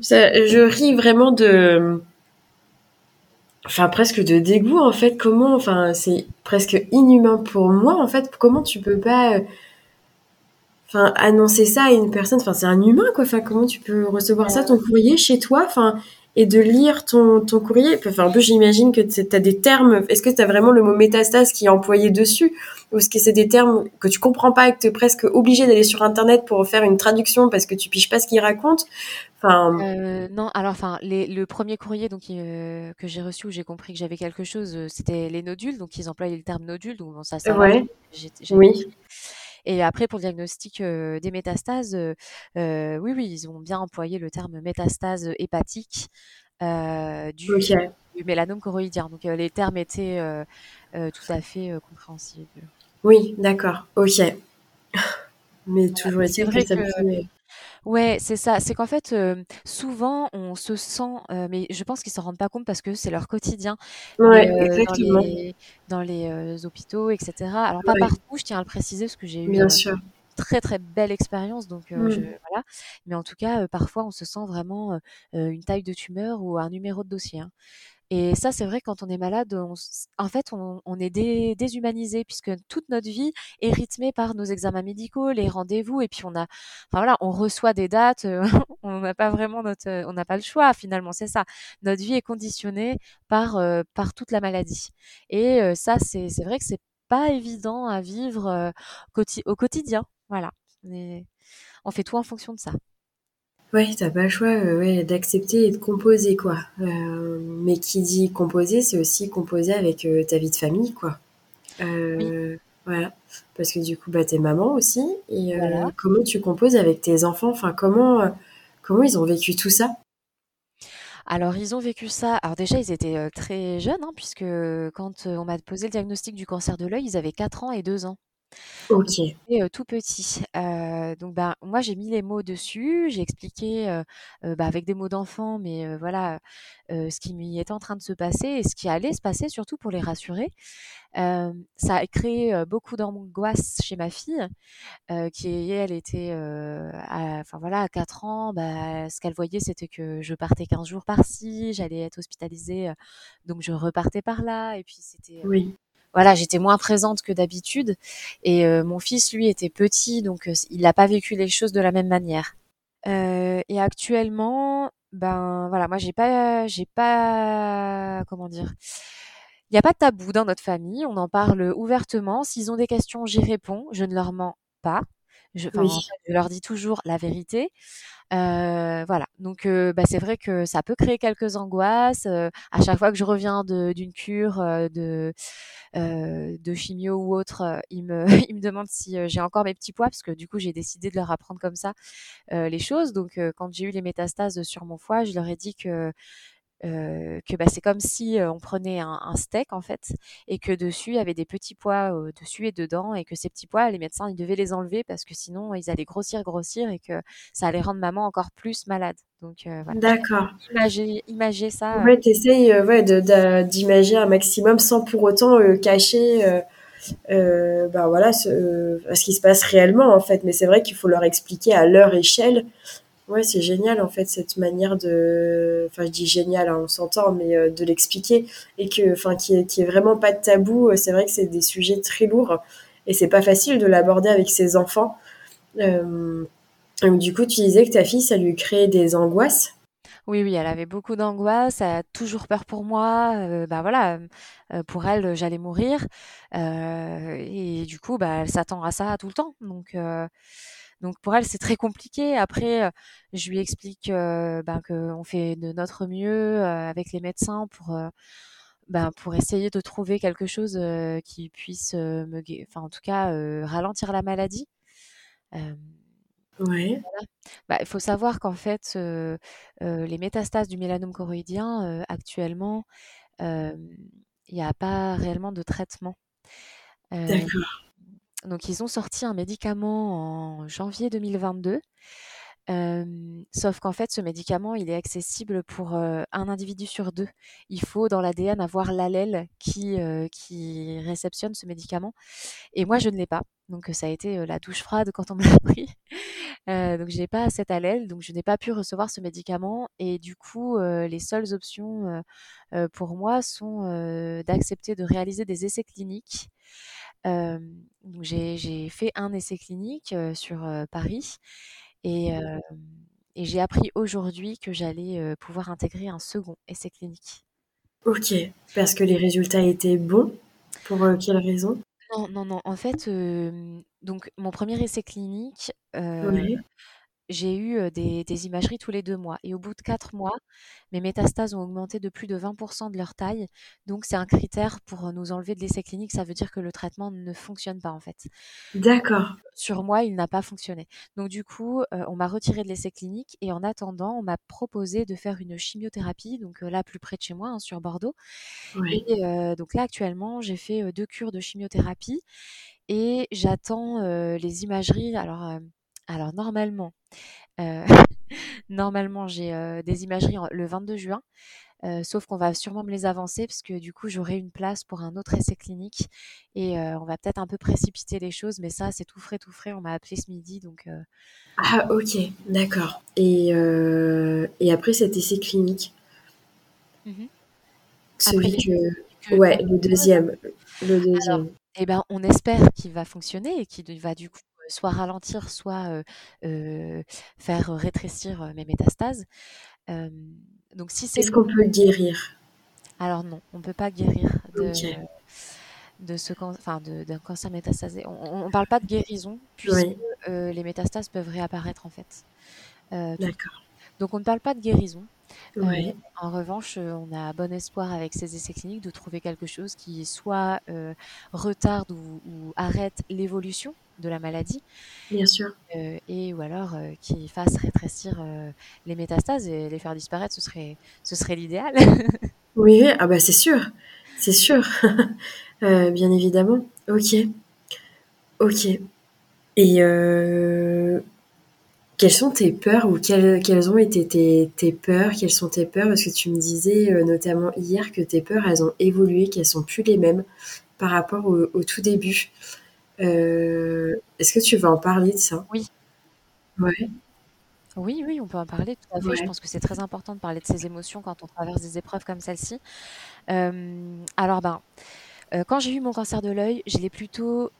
je ris vraiment de enfin presque de dégoût en fait comment enfin c'est presque inhumain pour moi en fait comment tu peux pas euh, enfin annoncer ça à une personne? Enfin c'est un humain quoi enfin comment tu peux recevoir ça ton courrier chez toi? Enfin et de lire ton, ton courrier. Enfin un peu j'imagine que tu as des termes. Est-ce que tu as vraiment le mot métastase qui est employé dessus? Ou est-ce que c'est des termes que tu comprends pas et que tu es presque obligé d'aller sur internet pour faire une traduction parce que tu piches pas ce qu'il raconte? Euh, non, alors enfin, le premier courrier donc euh, que j'ai reçu où j'ai compris que j'avais quelque chose, euh, c'était les nodules, donc ils employaient le terme nodule, donc ça, ça ouais. oui. Et après pour le diagnostic des métastases, oui, oui, ils ont bien employé le terme métastase hépatique du, du, mélanome choroïdien. Donc les termes étaient tout à fait compréhensibles. Oui, d'accord, ok. Mais toujours est-il que, ça Ouais, c'est ça. C'est qu'en fait, souvent, on se sent, mais je pense qu'ils s'en rendent pas compte parce que c'est leur quotidien, Ouais, exactement. dans les, hôpitaux et cetera. Alors pas partout, je tiens à le préciser parce que j'ai eu, Bien sûr. très, très belle expérience donc je Mmh. voilà. Mais en tout cas, parfois, on se sent vraiment, une taille de tumeur ou un numéro de dossier, hein. Et ça, c'est vrai quand on est malade, en fait, on est dé déshumanisé puisque toute notre vie est rythmée par nos examens médicaux, les rendez-vous et puis on a enfin voilà, on reçoit des dates, on n'a pas vraiment notre, on n'a pas le choix finalement, c'est ça. Notre vie est conditionnée par, par toute la maladie et ça, c'est c'est vrai que c'est pas évident à vivre, au quotidien, voilà. On fait tout en fonction de ça. Ouais, t'as pas le choix, ouais, d'accepter et de composer, quoi. mais qui dit composer, c'est aussi composer avec ta vie de famille, quoi. Oui. Voilà. Parce que du coup, bah, t'es maman aussi. Et Voilà. comment tu composes avec tes enfants? Enfin, comment, comment ils ont vécu tout ça? Alors, ils ont vécu ça. Alors déjà, ils étaient très jeunes, hein, puisque quand on m'a posé le diagnostic du cancer de l'œil, ils avaient 4 ans et 2 ans. OK. Et tout petit. donc ben, moi, j'ai mis les mots dessus, j'ai expliqué, bah, avec des mots d'enfant, mais voilà, ce qui m'y était en train de se passer et ce qui allait se passer surtout pour les rassurer. ça a créé beaucoup d'angoisse chez ma fille, qui elle était, à enfin voilà, à 4 ans, bah, ce qu'elle voyait, c'était que je partais 15 jours par-ci, j'allais être hospitalisée, donc je repartais par là et puis c'était, Oui. Voilà, j'étais moins présente que d'habitude et mon fils, lui, était petit, donc il n'a pas vécu les choses de la même manière. et actuellement, ben voilà, moi j'ai pas, j'ai pas, comment dire, il y a pas de tabou dans notre famille, on en parle ouvertement. S'ils ont des questions, j'y réponds, je ne leur mens pas. Je, je leur dis toujours la vérité. voilà. Donc, bah, c'est vrai que ça peut créer quelques angoisses. à chaque fois que je reviens d'une cure de de chimio ou autre, ils me ils me demandent si j'ai encore mes petits pois parce que du coup j'ai décidé de leur apprendre comme ça les choses. Donc, quand j'ai eu les métastases sur mon foie, je leur ai dit que que bah, c'est comme si on prenait un, steak en fait et que dessus il y avait des petits pois dessus et dedans et que ces petits pois les médecins ils devaient les enlever parce que sinon ils allaient grossir grossir et que ça allait rendre maman encore plus malade. Donc voilà. D'accord. Imager, imager ça ouais t'essayes ouais, d'imager un maximum sans pour autant cacher bah voilà ce, ce qui se passe réellement en fait. Mais c'est vrai qu'il faut leur expliquer à leur échelle Ouais, c'est génial en fait cette manière de, enfin je dis génial, hein, on s'entend, mais euh, de l'expliquer et que, enfin, qui est, vraiment pas de tabou. C'est vrai que c'est des sujets très lourds et c'est pas facile de l'aborder avec ses enfants. Euh, du coup, tu disais que ta fille, ça lui créait des angoisses. Oui, oui, elle avait beaucoup d'angoisse, elle a toujours peur pour moi. Euh, bah voilà, pour elle, j'allais mourir. et du coup, bah, elle s'attend à ça tout le temps. Donc, donc pour elle, c'est très compliqué. Après, je lui explique ben, qu'on fait de notre mieux avec les médecins pour, ben, pour essayer de trouver quelque chose qui puisse me, enfin en tout cas ralentir la maladie. ouais. Bah, il faut savoir qu'en fait, les métastases du mélanome choroïdien actuellement, il n'y a pas réellement de traitement. D'accord. Donc ils ont sorti un médicament en janvier 2022. sauf qu'en fait, ce médicament, il est accessible pour un individu sur deux. Il faut dans l'ADN avoir l'allèle qui, qui réceptionne ce médicament. Et moi, je ne l'ai pas. Donc ça a été la douche froide quand on me l'a pris. donc je n'ai pas cet allèle, donc je n'ai pas pu recevoir ce médicament. Et du coup, les seules options pour moi sont d'accepter de réaliser des essais cliniques j'ai fait un essai clinique sur Paris et, et j'ai appris aujourd'hui que j'allais pouvoir intégrer un second essai clinique. Ok, parce que les résultats étaient bons? Pour quelle raison? Non, non, non. En fait, donc mon premier essai clinique, j'ai eu des, imageries tous les deux mois. Et au bout de quatre mois, mes métastases ont augmenté de plus de 20% de leur taille. Donc, c'est un critère pour nous enlever de l'essai clinique. Ça veut dire que le traitement ne fonctionne pas, en fait. D'accord. Sur moi, il n'a pas fonctionné. Donc, du coup, on m'a retiré de l'essai clinique. Et en attendant, on m'a proposé de faire une chimiothérapie. Donc, là, plus près de chez moi, hein, sur Bordeaux. Et donc, là, actuellement, j'ai fait deux cures de chimiothérapie. Et j'attends les imageries. Alors, alors normalement, normalement, j'ai des imageries le 22 juin. sauf qu'on va sûrement me les avancer parce que du coup j'aurai une place pour un autre essai clinique et on va peut-être un peu précipiter les choses, mais ça c'est tout frais, tout frais. On m'a appelé ce midi donc. Ah ok, d'accord. Et, et après cet essai clinique, mmh celui que, ouais, le deuxième, le deuxième. eh ben, on espère qu'il va fonctionner et qu'il va du coup soit ralentir, soit faire rétrécir mes métastases. donc si c'est Est-ce qu'on peut guérir? Alors non, on ne peut pas guérir de, de ce enfin d'un cancer métastasé. On ne parle pas de guérison puisque les métastases peuvent réapparaître en fait. D'accord. Donc on ne parle pas de guérison. Euh, en revanche, on a bon espoir avec ces essais cliniques de trouver quelque chose qui soit euh, retarde ou, arrête l'évolution de la maladie. Bien sûr. et ou alors qui fasse rétrécir les métastases et les faire disparaître, ce serait, ce serait l'idéal. oui, ah bah c'est sûr, c'est sûr, bien évidemment. Ok, ok. Et quelles sont tes peurs ou quelles, quelles ont été tes, tes, peurs? Quelles sont tes peurs? Parce que tu me disais euh, notamment hier que tes peurs, elles ont évolué, qu'elles sont plus les mêmes par rapport au, tout début. Euh, est-ce que tu veux en parler de ça? Oui. Ouais. Oui, oui, on peut en parler tout à fait. Je pense que c'est très important de parler de ses émotions quand on traverse des épreuves comme celle-ci. Euh, alors, ben, quand j'ai eu mon cancer de l'œil, je l'ai plutôt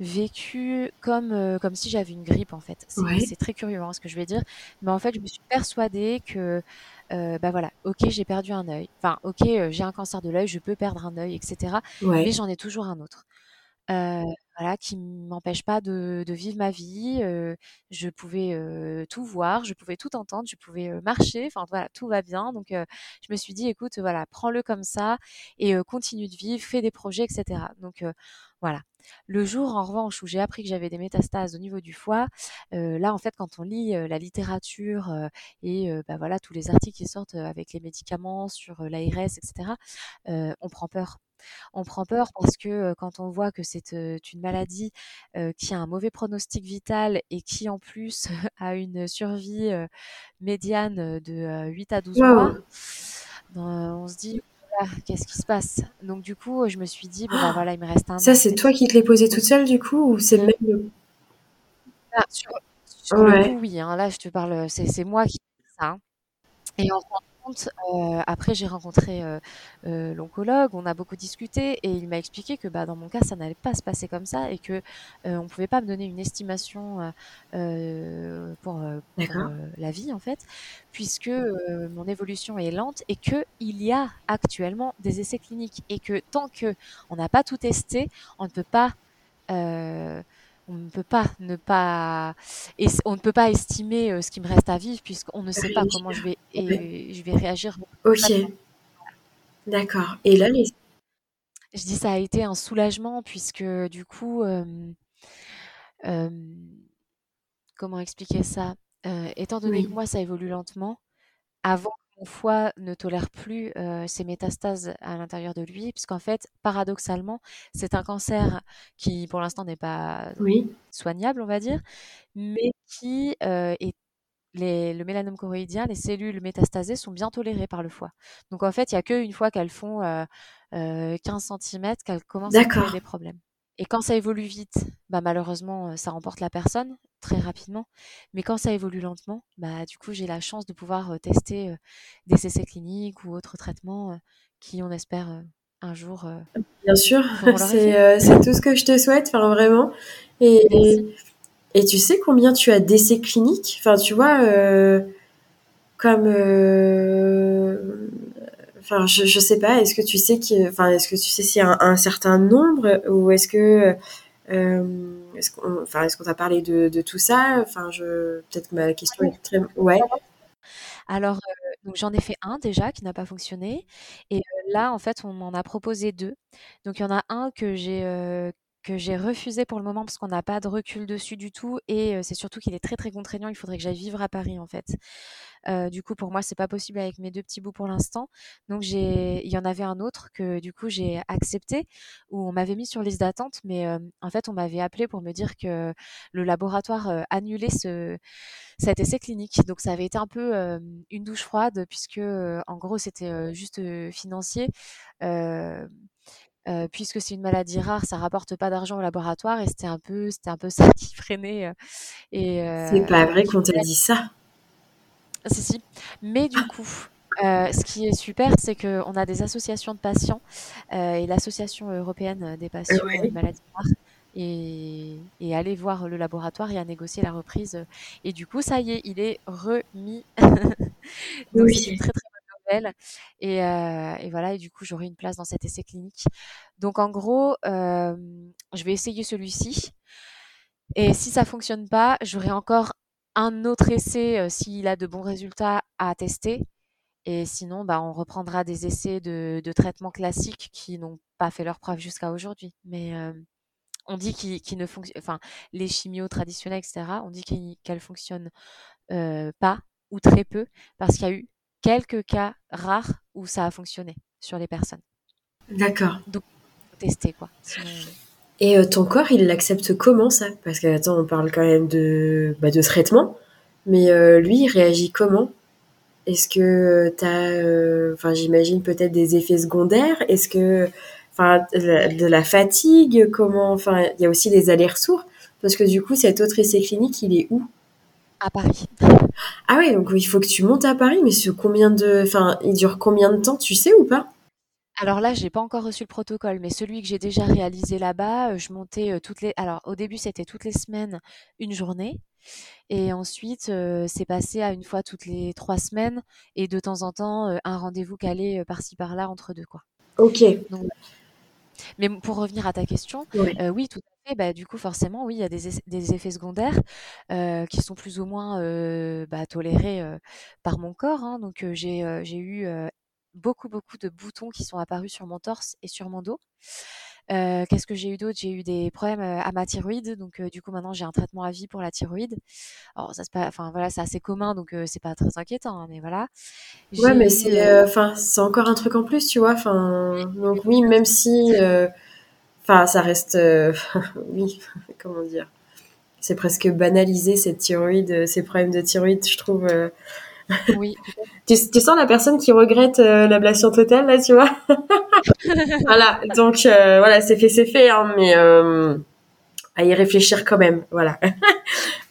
vécu comme, euh, comme si j'avais une grippe en fait. C'est très curieux hein, ce que je vais dire. Mais en fait, je me suis persuadée que, euh, bah voilà, ok, j'ai perdu un œil. Enfin, ok, euh, j'ai un cancer de l'œil, je peux perdre un œil, etc. Mais j'en ai toujours un autre. Voilà, qui m'empêche pas de, de, vivre ma vie. je pouvais tout voir, je pouvais tout entendre, je pouvais marcher. Enfin voilà, tout va bien. Donc je me suis dit, écoute, voilà, prends-le comme ça et continue de vivre, fais des projets, etc. Donc voilà. Le jour, en revanche, où j'ai appris que j'avais des métastases au niveau du foie, là, en fait, quand on lit la littérature et bah, voilà tous les articles qui sortent avec les médicaments sur l'ARS, etc., on prend peur. On prend peur parce que quand on voit que c'est une maladie qui a un mauvais pronostic vital et qui en plus a une survie médiane de 8 à 12 mois, ben, on se dit qu'est-ce qui se passe? Donc du coup, je me suis dit, bon, bah, voilà, il me reste un. Ça, c'est toi qui te l'es posé toute seule du coup, ou c'est même ah, sur, le coup, oui. Hein, là, je te parle, c'est moi qui fais ça. Hein. Et en euh, après, j'ai rencontré euh, euh, l'oncologue, on a beaucoup discuté et il m'a expliqué que bah, dans mon cas, ça n'allait pas se passer comme ça et que on ne pouvait pas me donner une estimation pour, la vie en fait, puisque mon évolution est lente et qu'il y a actuellement des essais cliniques et que tant que on n'a pas tout testé, on ne peut pas on ne peut pas ne pas et on ne peut pas estimer euh, ce qui me reste à vivre puisqu'on ne sait pas comment je vais et je vais réagir. Ok. D'accord. Et là, les... je dis ça a été un soulagement puisque du coup, euh, euh, comment expliquer ça? Étant donné que moi ça évolue lentement, avant mon foie ne tolère plus ces métastases à l'intérieur de lui, puisqu'en fait, paradoxalement, c'est un cancer qui, pour l'instant, n'est pas soignable, on va dire, mais qui est le mélanome choroïdien, les cellules métastasées sont bien tolérées par le foie. Donc en fait, il n'y a qu'une fois qu'elles font 15 cm qu'elles commencent à créer des problèmes. Et quand ça évolue vite, bah malheureusement, ça remporte la personne très rapidement. Mais quand ça évolue lentement, bah du coup, j'ai la chance de pouvoir tester des essais cliniques ou autres traitements qui, on espère, un jour. Bien sûr, c'est tout ce que je te souhaite, enfin vraiment. Et, et, tu sais combien tu as d'essais cliniques? Enfin, tu vois, comme Enfin, je, je sais pas. Est-ce que tu sais enfin, est-ce que tu sais s'il y a un, certain nombre ou est-ce que, euh, est-ce qu'on, enfin, est-ce qu'on t'a parlé de, tout ça? Enfin, je, peut-être que ma question est très, ouais. Alors, euh, j'en ai fait un déjà qui n'a pas fonctionné, et euh, là, en fait, on m'en a proposé deux. Donc, il y en a un que j'ai que j'ai refusé pour le moment parce qu'on n'a pas de recul dessus du tout et c'est surtout qu'il est très très contraignant. Il faudrait que j'aille vivre à Paris en fait. du coup, pour moi, c'est pas possible avec mes deux petits bouts pour l'instant. Donc, j'ai, il y en avait un autre que du coup j'ai accepté où on m'avait mis sur liste d'attente, mais en fait, on m'avait appelé pour me dire que le laboratoire annulait ce cet essai clinique. Donc, ça avait été un peu une douche froide puisque en gros, c'était juste financier. Euh, puisque c'est une maladie rare, ça rapporte pas d'argent au laboratoire et c'était un peu, c'était un peu ça qui freinait. Et c'est pas vrai qu'on t'a dit ça. Si si. Mais du coup, ce qui est super, c'est qu'on a des associations de patients et l'association européenne des patients de maladies rares et, et, aller voir le laboratoire et à négocier la reprise. Et du coup, ça y est, il est remis. Donc c'est une très très et, euh, et, voilà, et du coup, j'aurai une place dans cet essai clinique. Donc, en gros, euh, je vais essayer celui-ci. Et si ça fonctionne pas, j'aurai encore un autre essai euh, s'il a de bons résultats à tester. Et sinon, bah, on reprendra des essais de, de traitement classiques qui n'ont pas fait leur preuve jusqu'à aujourd'hui. Mais on dit qu'ils ne fonctionnent, enfin, les chimios traditionnels, etc., on dit qu'elles fonctionnent pas ou très peu parce qu'il y a eu quelques cas rares où ça a fonctionné sur les personnes. D'accord. Donc, tester quoi. Et euh, ton corps, il l'accepte comment ça? Parce que attends, on parle quand même de, bah, de traitement, mais euh, lui, il réagit comment? Est-ce que tu as, euh, enfin, j'imagine peut-être des effets secondaires? Est-ce que, enfin, de la fatigue? Comment Enfin, il y a aussi des allers-retours? Parce que du coup, cet autre essai clinique, il est où? À Paris. Ah oui, donc il faut que tu montes à Paris, mais sur combien de, enfin, il dure combien de temps, tu sais ou pas? Alors là, j'ai pas encore reçu le protocole, mais celui que j'ai déjà réalisé là-bas, euh, je montais euh, toutes les. Alors au début, c'était toutes les semaines une journée, et ensuite euh, c'est passé à une fois toutes les trois semaines, et de temps en temps un rendez-vous calé par-ci par-là entre deux, quoi. Ok. Mais pour revenir à ta question, oui, tout bah, du coup, forcément, oui, il y a des, effets secondaires euh, qui sont plus ou moins euh, bah, tolérés euh, par mon corps. Hein. Donc, j'ai eu beaucoup, beaucoup de boutons qui sont apparus sur mon torse et sur mon dos. Qu'est-ce que j'ai eu d'autre? J'ai eu des problèmes à ma thyroïde, donc du coup maintenant j'ai un traitement à vie pour la thyroïde. Alors ça c'est enfin voilà, c'est assez commun, donc c'est pas très inquiétant, hein, mais voilà. Ouais, mais c'est, enfin c'est encore un truc en plus, tu vois. Enfin donc oui, même si Enfin, ça reste, euh, oui, comment dire, c'est presque banalisé cette thyroïde, euh, ces problèmes de thyroïde, je trouve. Euh. Oui. tu, tu, sens la personne qui regrette l'ablation totale là, tu vois? Voilà, donc voilà, c'est fait, c'est fait, hein, mais à y réfléchir quand même, voilà.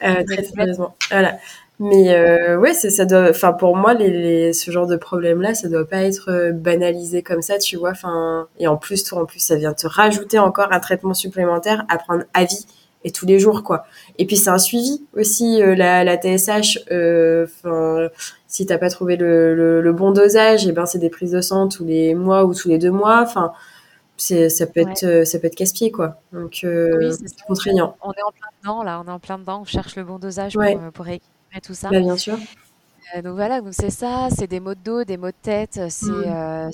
très sérieusement, voilà. Mais euh, ouais, ça doit. Enfin, pour moi, les, les, ce genre de problème-là, ça doit pas être euh, banalisé comme ça, tu vois. Enfin, et en plus, toi, en plus, ça vient te rajouter encore un traitement supplémentaire à prendre à vie et tous les jours, quoi. Et puis c'est un suivi aussi euh, la, la TSH. Euh, enfin, si t'as pas trouvé le, le, le, bon dosage, et eh ben c'est des prises de sang tous les mois ou tous les deux mois. Enfin, c'est ça peut être ça peut être casse-pied, quoi. Donc oui, c'est contraignant. On est en plein dedans là, on est en plein dedans. On cherche le bon dosage pour, pour tout ça. Bah, bien sûr. Euh, donc voilà, donc c'est ça, c'est des maux de dos, des maux de tête, c'est euh,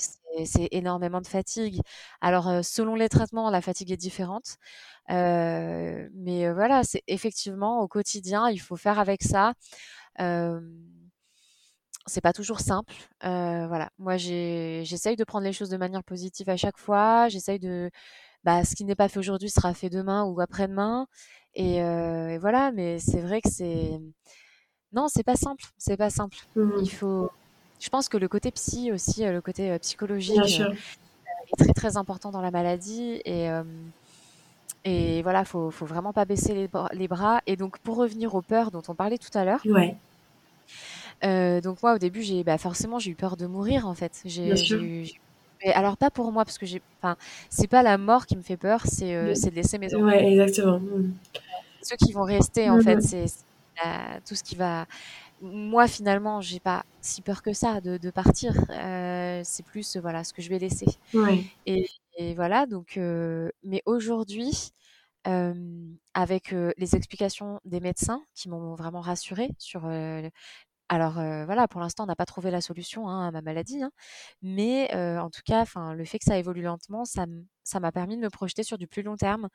c'est énormément de fatigue. Alors euh, selon les traitements, la fatigue est différente, mais voilà, c'est effectivement au quotidien, il faut faire avec ça. c'est pas toujours simple. voilà, moi j'essaye de prendre les choses de manière positive à chaque fois. J'essaye de, bah, ce qui n'est pas fait aujourd'hui sera fait demain ou après-demain. Et, et, voilà, mais c'est vrai que c'est non, c'est pas simple. C'est pas simple. Mmh. Il faut. Je pense que le côté psy aussi, euh, le côté euh, psychologique, euh, est très très important dans la maladie et et voilà, faut faut vraiment pas baisser les, les, bras. Et donc pour revenir aux peurs dont on parlait tout à l'heure. Ouais. donc moi au début j'ai bah, forcément j'ai eu peur de mourir en fait. J'ai eu mais alors pas pour moi parce que j'ai enfin c'est pas la mort qui me fait peur, c'est de laisser mes enfants. Ouais, exactement. Mmh. Ceux qui vont rester en fait, mmh c'est tout ce qui va. Moi, finalement, j'ai pas si peur que ça de, de partir. Euh, c'est plus voilà ce que je vais laisser. Et, voilà donc. Euh, mais aujourd'hui, euh, avec les explications des médecins qui m'ont vraiment rassurée sur alors voilà, pour l'instant, on n'a pas trouvé la solution hein, à ma maladie, hein, mais en tout cas, le fait que ça évolue lentement, ça m'a permis de me projeter sur du plus long terme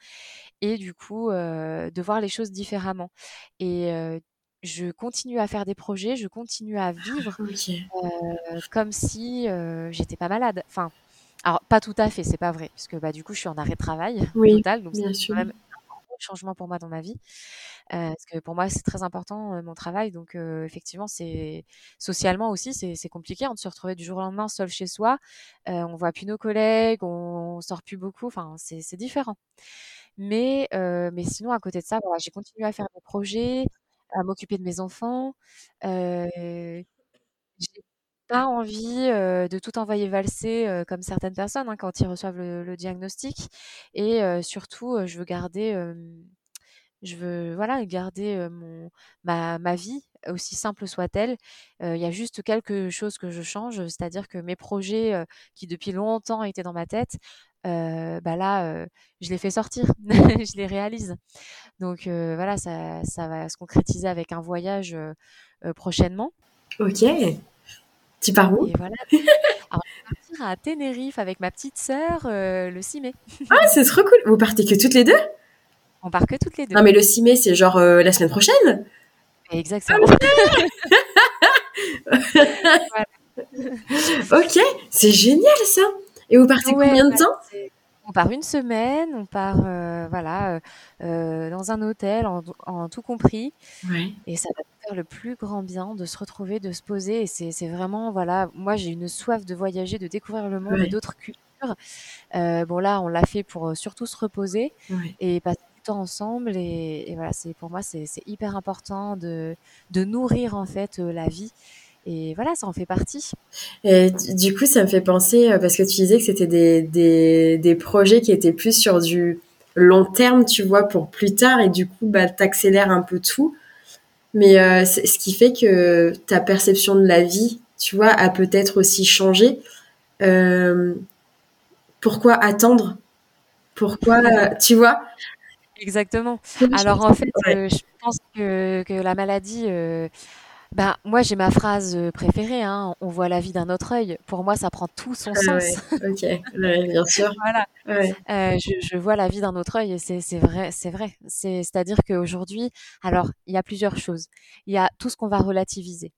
et du coup de voir les choses différemment. Et je continue à faire des projets, je continue à vivre comme si j'étais pas malade. Enfin, alors pas tout à fait, c'est pas vrai, puisque bah du coup je suis en arrêt de travail total, donc c'est quand même un gros changement pour moi dans ma vie. Euh, parce que pour moi, c'est très important euh, mon travail. Donc, euh, effectivement, c'est socialement aussi, c'est compliqué hein, de se retrouver du jour au lendemain seul chez soi. on voit plus nos collègues, on, sort plus beaucoup. Enfin, c'est différent. Mais, mais sinon, à côté de ça, j'ai continué à faire des projets, à m'occuper de mes enfants. j'ai pas envie de tout envoyer valser comme certaines personnes hein, quand ils reçoivent le, le diagnostic. Et surtout, je veux garder je veux voilà garder mon ma, ma vie aussi simple soit-elle. Il y a juste quelque chose que je change, c'est-à-dire que mes projets qui depuis longtemps étaient dans ma tête, bah là, je les fais sortir, je les réalise. Donc voilà, ça, ça va se concrétiser avec un voyage prochainement. Ok. Tu pars où? Et voilà. Alors, je vais partir à Tenerife avec ma petite sœur le 6 mai. ah, c'est trop cool. Vous partez que toutes les deux? On part que toutes les deux. Non, mais le 6 mai, c'est genre la semaine prochaine? Exactement. ok, c'est génial ça. Et vous partez combien de temps On part une semaine, on part euh, voilà euh, dans un hôtel en, tout compris. Et ça va faire le plus grand bien de se retrouver, de se poser. Et c'est vraiment voilà, moi j'ai une soif de voyager, de découvrir le monde et d'autres cultures. bon là, on l'a fait pour surtout se reposer et passer ensemble et, voilà c'est pour moi c'est hyper important de, de nourrir en fait euh, la vie et voilà ça en fait partie. Et du coup ça me fait penser euh, parce que tu disais que c'était des, des, des, projets qui étaient plus sur du long terme tu vois pour plus tard. Et du coup bah t'accélères un peu tout. Mais euh, ce qui fait que ta perception de la vie tu vois a peut-être aussi changé. Pourquoi attendre? Pourquoi tu vois? Exactement. Alors en fait, euh, je pense que, que la maladie, euh, ben, moi j'ai ma phrase euh, préférée, hein, on voit la vie d'un autre œil. Pour moi, ça prend tout son sens. ok, bien sûr. voilà. Je, je, vois la vie d'un autre œil et c'est vrai, c'est vrai. C'est-à-dire qu'aujourd'hui, alors il y a plusieurs choses. Il y a tout ce qu'on va relativiser.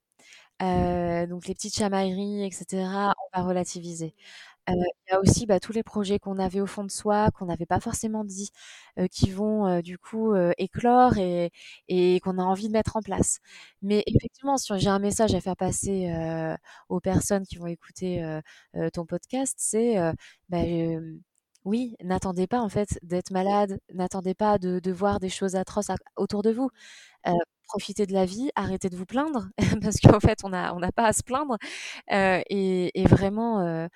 donc les petites chamailleries, etc., on va relativiser. Il y a aussi, bah, tous les projets qu'on avait au fond de soi, qu'on n'avait pas forcément dit, qui vont, du coup, éclore et qu'on a envie de mettre en place. Mais effectivement, si j'ai un message à faire passer, aux personnes qui vont écouter, ton podcast, c'est, bah, oui, n'attendez pas, en fait, d'être malade, n'attendez pas de voir des choses atroces autour de vous. profitez de la vie, arrêtez de vous plaindre parce qu'en fait, on n'a pas à se plaindre, et vraiment,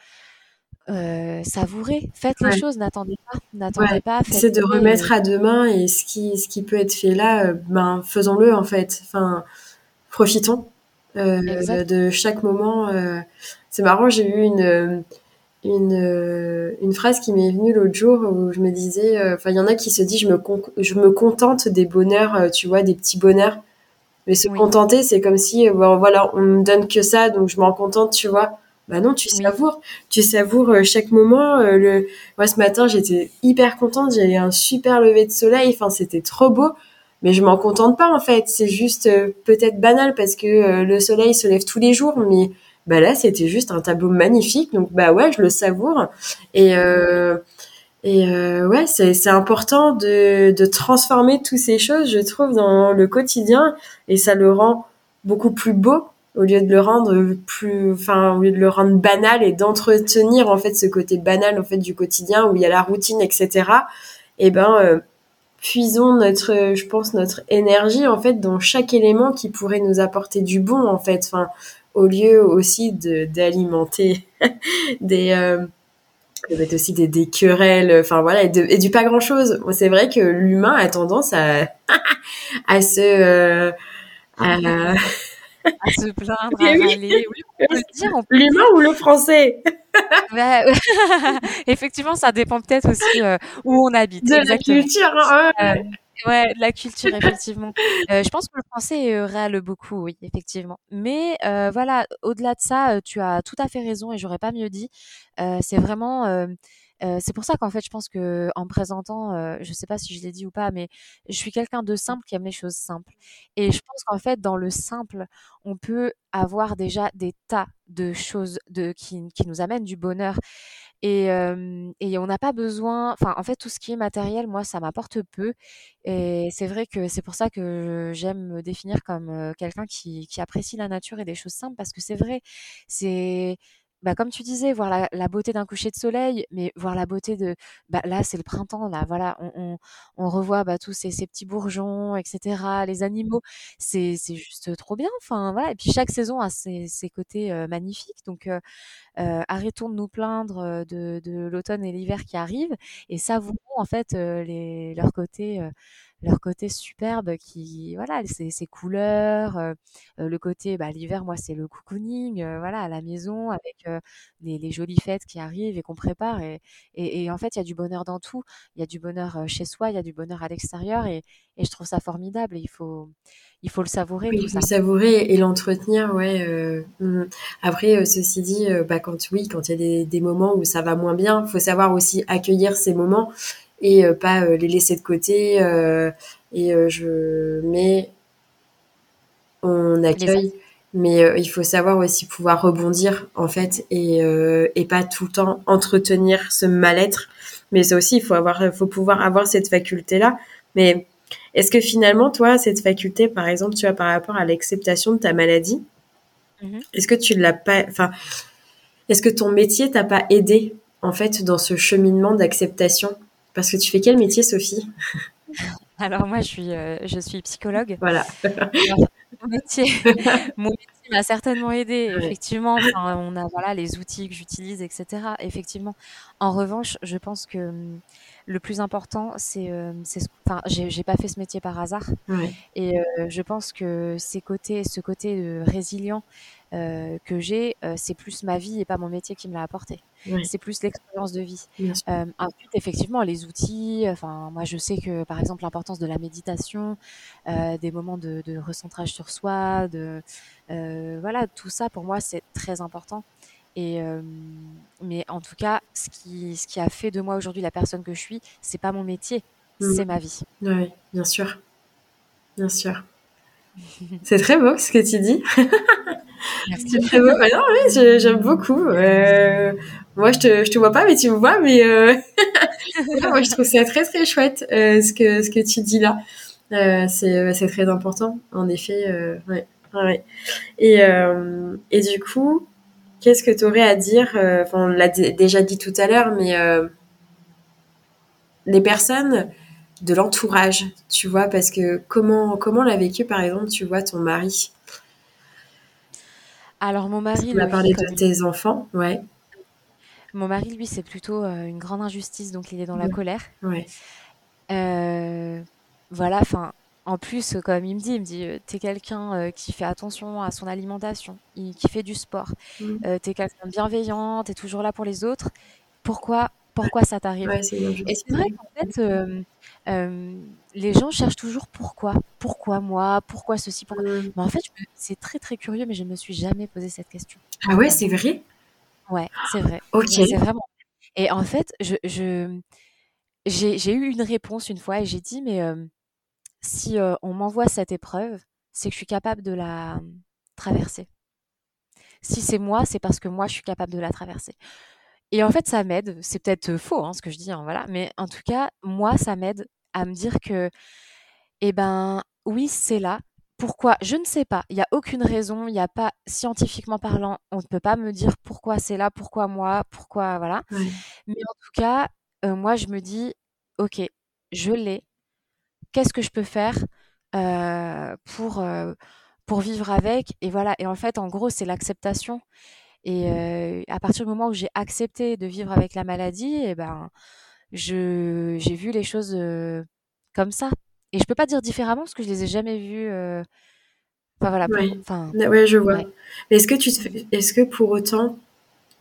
euh, savourez, faites les choses, n'attendez pas, n'attendez pas. C'est de remettre à demain et ce qui, ce qui peut être fait là, euh, ben faisons-le en fait. Enfin, profitons euh, de chaque moment. C'est marrant, j'ai eu une une, une phrase qui m'est venue l'autre jour où je me disais, enfin, il y en a qui se disent, je me, je me contente des bonheurs, tu vois, des petits bonheurs. Mais se contenter, c'est comme si, bon, voilà, on me donne que ça, donc je m'en contente, tu vois. Bah non, tu savoures, tu savoures euh, chaque moment. Euh, le, moi ce matin j'étais hyper contente, j'avais un super lever de soleil, enfin c'était trop beau, mais je m'en contente pas en fait. C'est juste euh, peut-être banal parce que le soleil se lève tous les jours, mais bah là c'était juste un tableau magnifique, donc bah ouais je le savoure. Et et ouais c'est c'est important de de transformer toutes ces choses, je trouve, dans le quotidien. Et ça le rend beaucoup plus beau au lieu de le rendre plus, enfin, au lieu de le rendre banal et d'entretenir en fait ce côté banal en fait du quotidien où il y a la routine, etc. Et eh ben, euh, puisons notre, je pense, notre énergie en fait dans chaque élément qui pourrait nous apporter du bon en fait. Enfin, au lieu aussi de d'alimenter des euh, aussi des, des querelles, enfin voilà, et, et du pas grand chose. C'est vrai que l'humain a tendance à à se euh, à, à se plaindre, à râler. Oui, on peut dire. L'humain ou le français? Effectivement, ça dépend peut-être aussi euh, où on habite. De la culture. Hein, euh, Ouais, de la culture, effectivement. Euh, je pense que le français râle beaucoup, oui, effectivement. Mais euh, voilà, au-delà de ça, tu as tout à fait raison et j'aurais pas mieux dit. c'est vraiment c'est pour ça qu'en fait, je pense que en me présentant, je sais pas si je l'ai dit ou pas, mais je suis quelqu'un de simple qui aime les choses simples. Et je pense qu'en fait, dans le simple, on peut avoir déjà des tas de choses qui, nous amènent du bonheur. Et, et on n'a pas besoin, enfin, en fait, tout ce qui est matériel, moi, ça m'apporte peu. Et c'est vrai que c'est pour ça que j'aime me définir comme quelqu'un qui, qui apprécie la nature et des choses simples, parce que c'est vrai, c'est bah, comme tu disais, voir la, la beauté d'un coucher de soleil, mais voir la beauté de, bah, là, c'est le printemps, là, voilà, on, on, on revoit bah, tous ces, ces, petits bourgeons, etc., les animaux, c'est juste trop bien, enfin, voilà, et puis chaque saison a ses, ses côtés euh, magnifiques, donc euh, euh, arrêtons de nous plaindre de, de l'automne et l'hiver qui arrivent, et savourons, en fait, les, leur côté leur côté superbe qui voilà ces, ces couleurs euh, euh, le côté bah, l'hiver moi c'est le cocooning euh, voilà à la maison avec euh, les, les, jolies fêtes qui arrivent et qu'on prépare et, et, et, en fait il y a du bonheur dans tout. Il y a du bonheur chez soi il y a du bonheur à l'extérieur et, et je trouve ça formidable. Il faut il faut le savourer oui, il faut le savourer et l'entretenir ouais euh, mm. après ceci dit bah quand oui quand il y a des, des moments où ça va moins bien faut savoir aussi accueillir ces moments et euh, pas euh, les laisser de côté. Euh, et je mais on accueille mais euh, il faut savoir aussi pouvoir rebondir en fait et, euh, et pas tout le temps entretenir ce mal-être mais ça aussi il faut avoir faut pouvoir avoir cette faculté là mais est-ce que finalement toi cette faculté par exemple tu vois par rapport à l'acceptation de ta maladie mmh. est-ce que tu l'as pas enfin est-ce que ton métier t'a pas aidé en fait dans ce cheminement d'acceptation? Parce que tu fais quel métier, Sophie? Alors moi, je suis, euh, je suis psychologue. Voilà. Alors, mon métier, mon métier m'a certainement aidé. Ouais. Effectivement, enfin, on a voilà les outils que j'utilise, etc. Effectivement. En revanche, je pense que hum, le plus important, c'est, euh, enfin, j'ai pas fait ce métier par hasard. Ouais. Et euh, je pense que ces côtés, ce côté résilient euh, que j'ai, euh, c'est plus ma vie et pas mon métier qui me l'a apporté. Oui. C'est plus l'expérience de vie. Euh, ensuite, effectivement, les outils. Enfin, moi, je sais que, par exemple, l'importance de la méditation, des moments de, de, recentrage sur soi, de voilà, tout ça pour moi c'est très important. Et mais en tout cas, ce qui ce qui a fait de moi aujourd'hui la personne que je suis, c'est pas mon métier, mmh. c'est ma vie. Oui, bien sûr, bien sûr. c'est très beau ce que tu dis. Beau. Non, oui, j'aime beaucoup. Euh, moi, je te, je te vois pas, mais tu me vois. Mais euh... moi, je trouve ça très très chouette euh, ce que ce que tu dis là. C'est très important, en effet. Ouais, ouais. Et et du coup, qu'est-ce que tu aurais à dire on l'a déjà dit tout à l'heure, mais les personnes de l'entourage, tu vois, parce que comment comment l'a vécu, par exemple, tu vois, ton mari? Alors mon mari, tu m'as parlé de tes enfants, ouais. Mon mari, lui, c'est plutôt euh, une grande injustice, donc il est dans la colère. Ouais. Euh, voilà, enfin, en plus, comme il me dit, il me dit, euh, t'es quelqu'un euh, qui fait attention à son alimentation, il, qui fait du sport, mmh. euh, t'es quelqu'un de bienveillant, t'es toujours là pour les autres. Pourquoi, pourquoi ça t'arrive ouais, Et c'est vrai qu'en fait, euh, euh, les gens cherchent toujours pourquoi, pourquoi moi, pourquoi ceci, pourquoi? Mmh. Mais en fait, c'est très très curieux, mais je me suis jamais posé cette question. Ah ouais, c'est vrai? Ouais, c'est vrai. Ok. C'est vraiment. Et en fait, je, je j'ai eu une réponse une fois et j'ai dit mais euh, si on m'envoie cette épreuve, c'est que je suis capable de la traverser. Si c'est moi, c'est parce que moi je suis capable de la traverser. Et en fait, ça m'aide. C'est peut-être faux hein, ce que je dis, hein, voilà. Mais en tout cas, moi, ça m'aide à me dire que, eh ben, oui, c'est là. Pourquoi? Je ne sais pas. Il n'y a aucune raison. Il n'y a pas, scientifiquement parlant, on ne peut pas me dire pourquoi c'est là, pourquoi moi, pourquoi, voilà. Mais en tout cas, euh, moi, je me dis, ok, je l'ai. Qu'est-ce que je peux faire euh, pour, euh, pour vivre avec? Et voilà. Et en fait, en gros, c'est l'acceptation. Et euh, à partir du moment où j'ai accepté de vivre avec la maladie, et eh ben, je, j'ai vu les choses euh, comme ça. Et je peux pas dire différemment parce que je les ai jamais vues. Euh... Enfin voilà. Enfin, ouais, je vois. Ouais. Mais est-ce que tu te est-ce que pour autant,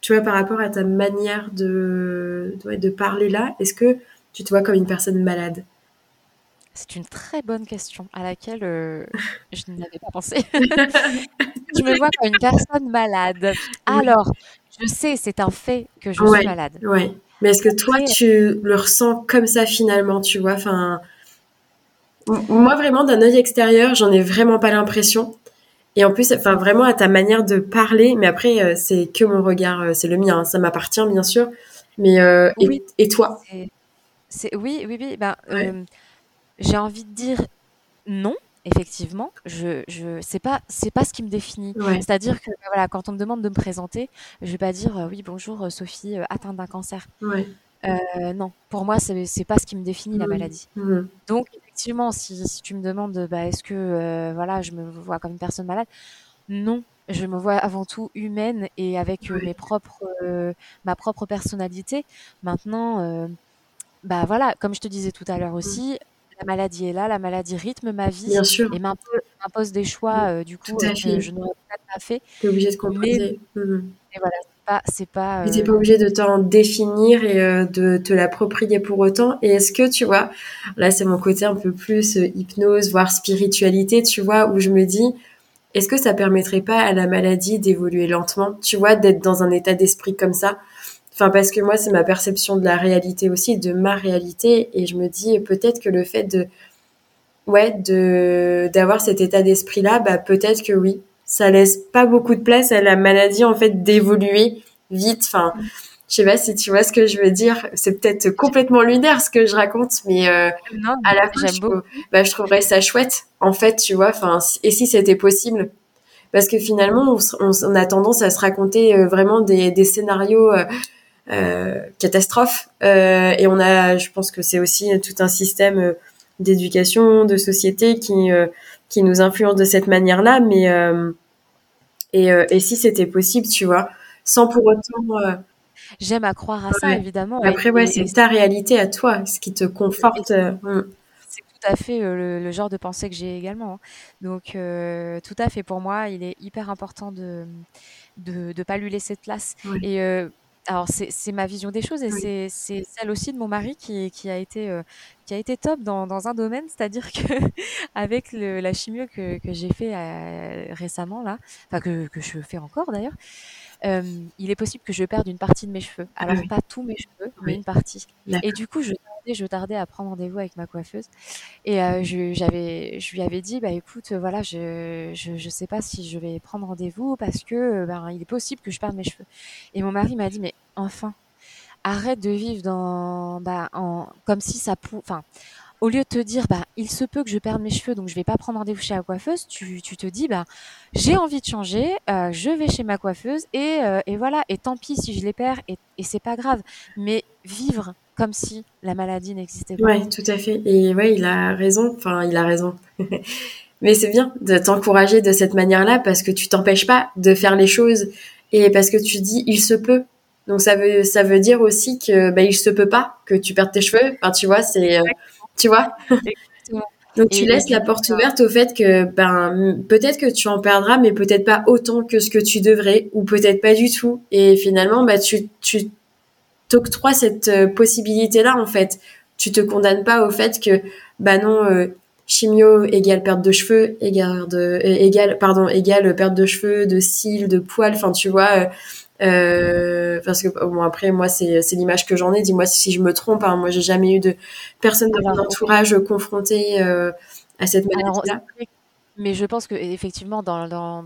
tu vois, par rapport à ta manière de, de, de parler là, est-ce que tu te vois comme une personne malade? C'est une très bonne question à laquelle je n'avais pas pensé. je me vois comme une personne malade. Alors, je sais, c'est un fait que je suis malade. Oui. Mais est-ce que toi, tu le ressens comme ça finalement, tu vois? Enfin, moi vraiment d'un œil extérieur, j'en ai vraiment pas l'impression. Et en plus, enfin vraiment à ta manière de parler, mais après euh, c'est que mon regard, euh, c'est le mien, hein, ça m'appartient bien sûr. Mais euh, et, toi? Oui, oui, oui. Ben, j'ai envie de dire non. Effectivement, je, je c'est pas c'est pas ce qui me définit. C'est-à-dire que voilà, quand on me demande de me présenter, je vais pas dire oui bonjour Sophie atteinte d'un cancer. non, pour moi c'est c'est pas ce qui me définit la mmh. maladie. Mmh. Donc effectivement, si, tu me demandes, bah, est-ce que euh, voilà, je me vois comme une personne malade? Non, je me vois avant tout humaine et avec euh, mes propres, euh, ma propre personnalité. Maintenant, bah voilà, comme je te disais tout à l'heure mmh. La maladie est là, la maladie rythme ma vie et m'impose des choix mmh. du coup que je n'aurais pas fait. Tu es obligée de composer. Mmh. voilà, c'est pas. Tu n'es pas obligé de t'en définir et euh, de te l'approprier pour autant. Et est-ce que tu vois, là c'est mon côté un peu plus euh, hypnose, voire spiritualité, tu vois, où je me dis, est-ce que ça permettrait pas à la maladie d'évoluer lentement, tu vois, d'être dans un état d'esprit comme ça? Enfin, parce que moi, c'est ma perception de la réalité aussi, de ma réalité, et je me dis peut-être que le fait de, ouais, de d'avoir cet état d'esprit-là, bah peut-être que oui, ça laisse pas beaucoup de place à la maladie en fait d'évoluer vite. Enfin, je sais pas si tu vois ce que je veux dire. C'est peut-être complètement lunaire ce que je raconte, mais euh, à la fois, je, bah, je trouverais ça chouette. En fait, tu vois. Enfin, et si c'était possible, parce que finalement, on, a tendance à se raconter euh, vraiment des, des scénarios. Euh, catastrophes et on a je pense que c'est aussi tout un système d'éducation de société qui qui nous influence de cette manière-là mais euh, et, si c'était possible, tu vois, sans pour autant. Euh, J'aime à croire à ça, évidemment. Après, ouais, c'est ta réalité à toi, ce qui te conforte. Euh, hmm. C'est tout à fait le, genre de pensée que j'ai également. Hein. Donc, tout à fait, pour moi, il est hyper important de ne de, pas lui laisser de place. Et alors c'est ma vision des choses et c'est celle aussi de mon mari qui, qui a été euh, qui a été top dans, dans un domaine, c'est-à-dire que avec le, la chimio que, que j'ai fait euh, récemment là, enfin que, que je fais encore d'ailleurs, euh, il est possible que je perde une partie de mes cheveux. Alors pas tous mes cheveux, mais une partie. Et du coup je je tardais à prendre rendez-vous avec ma coiffeuse et euh, je, j'avais, je lui avais dit, bah écoute, voilà, je, je, je sais pas si je vais prendre rendez-vous parce que ben il est possible que je perde mes cheveux. Et mon mari m'a dit, mais enfin, arrête de vivre dans, bah, en, comme si ça, enfin, au lieu de te dire, bah, il se peut que je perde mes cheveux, donc je vais pas prendre rendez-vous chez la coiffeuse, tu, tu te dis, bah, j'ai envie de changer, euh, je vais chez ma coiffeuse et, euh, et voilà, et tant pis si je les perds et, et c'est pas grave. Mais vivre comme si la maladie n'existait pas. Oui, tout à fait. Et ouais, il a raison. Enfin, il a raison. Mais c'est bien de t'encourager de cette manière-là parce que tu t'empêches pas de faire les choses et parce que tu dis il se peut. Donc ça veut ça veut dire aussi que bah, il se peut pas que tu perdes tes cheveux. Enfin, tu vois, c'est euh, tu vois. Donc tu laisses la porte ouverte au fait que ben peut-être que tu en perdras mais peut-être pas autant que ce que tu devrais ou peut-être pas du tout et finalement bah tu tu t'octroies cette euh, possibilité-là, en fait. Tu te condamnes pas au fait que, bah non, euh, chimio égale perte de cheveux, égale, de, euh, égale, pardon, égale perte de cheveux, de cils, de poils, enfin, tu vois. Parce que bon après moi c'est c'est l'image que j'en ai dis-moi si je me trompe hein. moi j'ai jamais eu de personne de mon entourage confrontée à cette maladie là mais je pense que effectivement dans, dans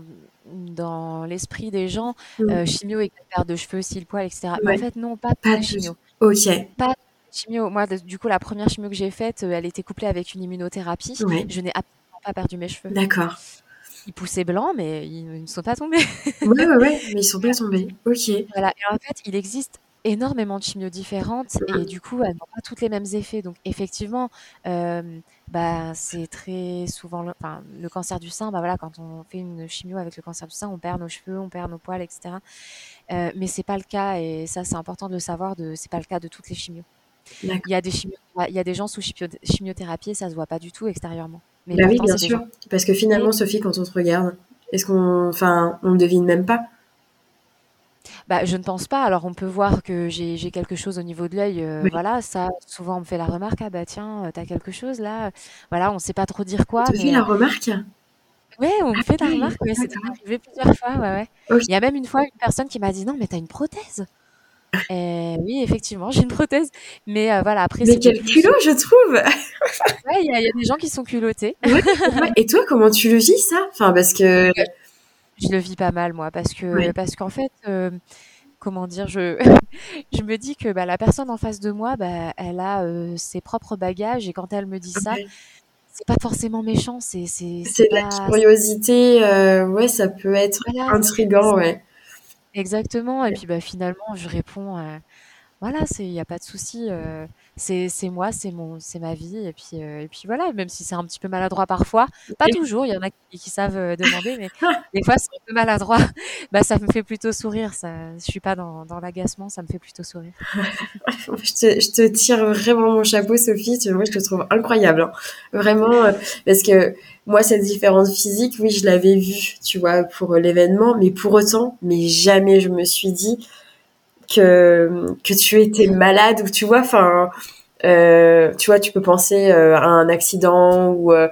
dans l'esprit des gens, mmh. euh, chimio et perte de cheveux, cils, poils, etc. Mais en fait, non, pas, de chimio. Ok. Pas de chimio. Moi, du coup, la première chimio que j'ai faite, euh, elle était couplée avec une immunothérapie. Je n'ai absolument pas perdu mes cheveux. D'accord. Ils poussaient blancs, mais ils ne sont pas tombés. Oui, oui, oui, mais ils sont pas tombés. Ok. Voilà. Et en fait, il existe énormément de chimios différentes et du coup elles n'ont pas toutes les mêmes effets donc effectivement euh, bah c'est très souvent le, enfin, le cancer du sein bah voilà quand on fait une chimio avec le cancer du sein on perd nos cheveux on perd nos poils etc euh, mais c'est pas le cas et ça c'est important de le savoir de c'est pas le cas de toutes les chimios il y a des il y a des gens sous chimiothérapie et ça se voit pas du tout extérieurement mais bah oui bien sûr parce que finalement Sophie quand on te regarde est-ce qu'on enfin on ne devine même pas? Bah, je ne pense pas. Alors, on peut voir que j'ai quelque chose au niveau de l'œil, heu, voilà, ça, souvent, on me fait la remarque: «Ah bah tiens, heu, tu quelque chose là?» voilà, on sait pas trop dire quoi, te fait la remarque? Ouais, on me Ah fait la oui, remarque, ouais, c'est arrivé plusieurs fois, ouais, ouais. Il y a même une fois une personne qui m'a dit: «Non, mais tu as une prothèse!» Et oui, effectivement, j'ai une prothèse, mais heu, voilà, après Mais quel culot, je trouve! ouais, il y a il y a des gens qui sont culottés. Ouais, et toi, comment tu le vis ça? Enfin, parce que Je le vis pas mal moi parce que Ouais. parce qu'en fait, hem, comment dire? Je je me dis que, bah, la personne en face de moi, bah, elle a, heu, ses propres bagages et quand elle me dit ça, OK. c'est pas forcément méchant, c'est c'est de la curiosité, ouais, ça peut être voilà, intriguant, ouais. Exactement et puis, bah, finalement, je réponds, heu Voilà, il y a pas de souci, heu, c'est moi, c'est mon c'est ma vie et puis, heu et puis voilà, même si c'est un petit peu maladroit parfois, pas toujours, il y en a qui qui savent, heu, demander, mais des fois c'est un peu maladroit, bah, ça me fait plutôt sourire, ça je suis pas dans dans l'agacement, ça me fait plutôt sourire. Je te je te tire vraiment mon chapeau Sophie, moi je te trouve incroyable, hein. Vraiment, parce que moi cette différence physique, oui, je l'avais vue, tu vois, pour, l'événement, mais pour autant, mais jamais je me suis dit que que tu étais malade ou tu vois, enfin, heu, tu vois, tu peux penser, heu, à un accident ou, heu,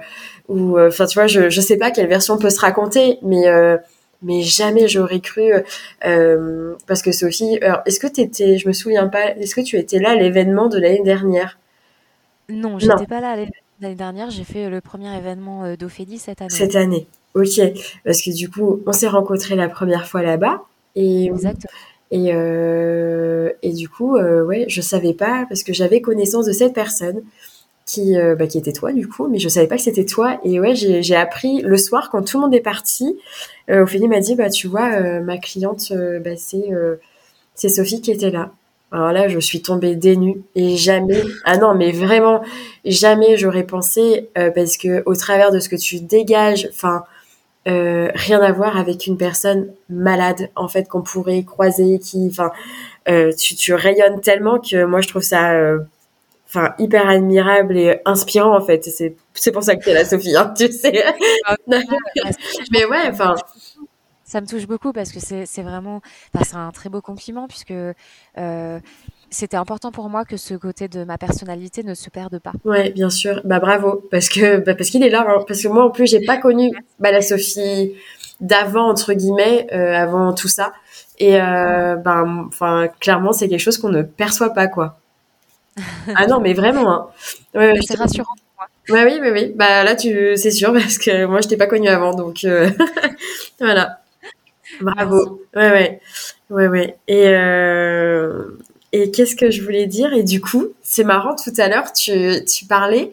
ou, enfin, tu vois, je je sais pas quelle version peut se raconter, mais, mais jamais j'aurais cru, parce que Sophie, alors est-ce que tu étais je me souviens pas, est-ce que tu étais là à l'événement de l'année dernière? Non, j'étais pas là l'année dernière, j'ai fait, le premier événement, d'Ophélie cette année, cette année. OK, parce que du coup, on s'est rencontrés la première fois là-bas et Exactement. Et heu et du coup, heu, ouais, je savais pas parce que j'avais connaissance de cette personne qui, heu, bah, qui était toi du coup, mais je savais pas que c'était toi et ouais, j'ai appris le soir quand tout le monde est parti, Ophélie m'a dit: «Bah, tu vois, ma cliente, bah, c'est, c'est Sophie qui était là». Alors là, je suis tombée des nues et jamais ah non, mais vraiment, jamais j'aurais pensé, heu, parce qu'au travers de ce que tu dégages, enfin, heu, rien à voir avec une personne malade, en fait, qu'on pourrait croiser, qui enfin, heu, tu tu rayonnes tellement que moi je trouve ça, heu, enfin, hyper admirable et inspirant, en fait. C'est c'est pour ça que tu es là, Sophie, hein, tu sais? Mais ouais, enfin. Ça me touche beaucoup parce que c'est c'est vraiment enfin, c'est un très beau compliment puisque, c'était important pour moi que ce côté de ma personnalité ne se perde pas. Ouais, bien sûr. Bah bravo, parce que bah, parce qu'il est là. Hein. Parce que moi, en plus, j'ai pas connu bah, la Sophie d'avant entre guillemets, euh, avant tout ça. Et euh, ben, enfin, clairement, c'est quelque chose qu'on ne perçoit pas, quoi. Ah non, mais vraiment. Hein. Ouais, c'est rassurant pour moi. Ouais, oui, oui, oui. Bah là, tu, c'est sûr, parce que moi, je t'ai pas connue avant, donc euh... voilà. Bravo. Merci. Ouais, ouais, ouais, ouais. Et euh... Et qu'est-ce que je voulais dire? Et du coup, c'est marrant, tout à l'heure, tu, tu parlais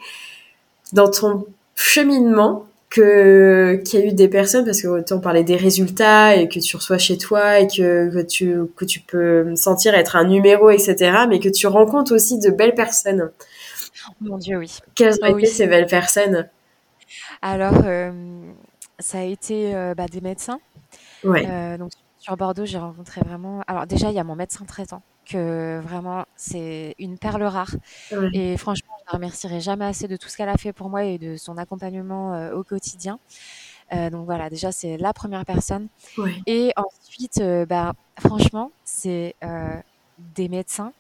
dans ton cheminement que qu'il y a eu des personnes, parce que parlait des résultats et que tu reçois chez toi et que, que, tu, que tu peux sentir être un numéro, etc., mais que tu rencontres aussi de belles personnes. Oh mon Dieu, oui. Quelles ont oh, été oui. ces belles personnes? Alors, euh, ça a été euh, bah, des médecins. Ouais. Euh, donc, sur Bordeaux, j'ai rencontré vraiment. Alors, déjà, il y a mon médecin traitant que vraiment c'est une perle rare. Et franchement, je la remercierai jamais assez de tout ce qu'elle a fait pour moi et de son accompagnement euh, au quotidien. Euh, donc voilà, déjà c'est la première personne. Et ensuite, euh, bah, franchement, c'est euh, des médecins,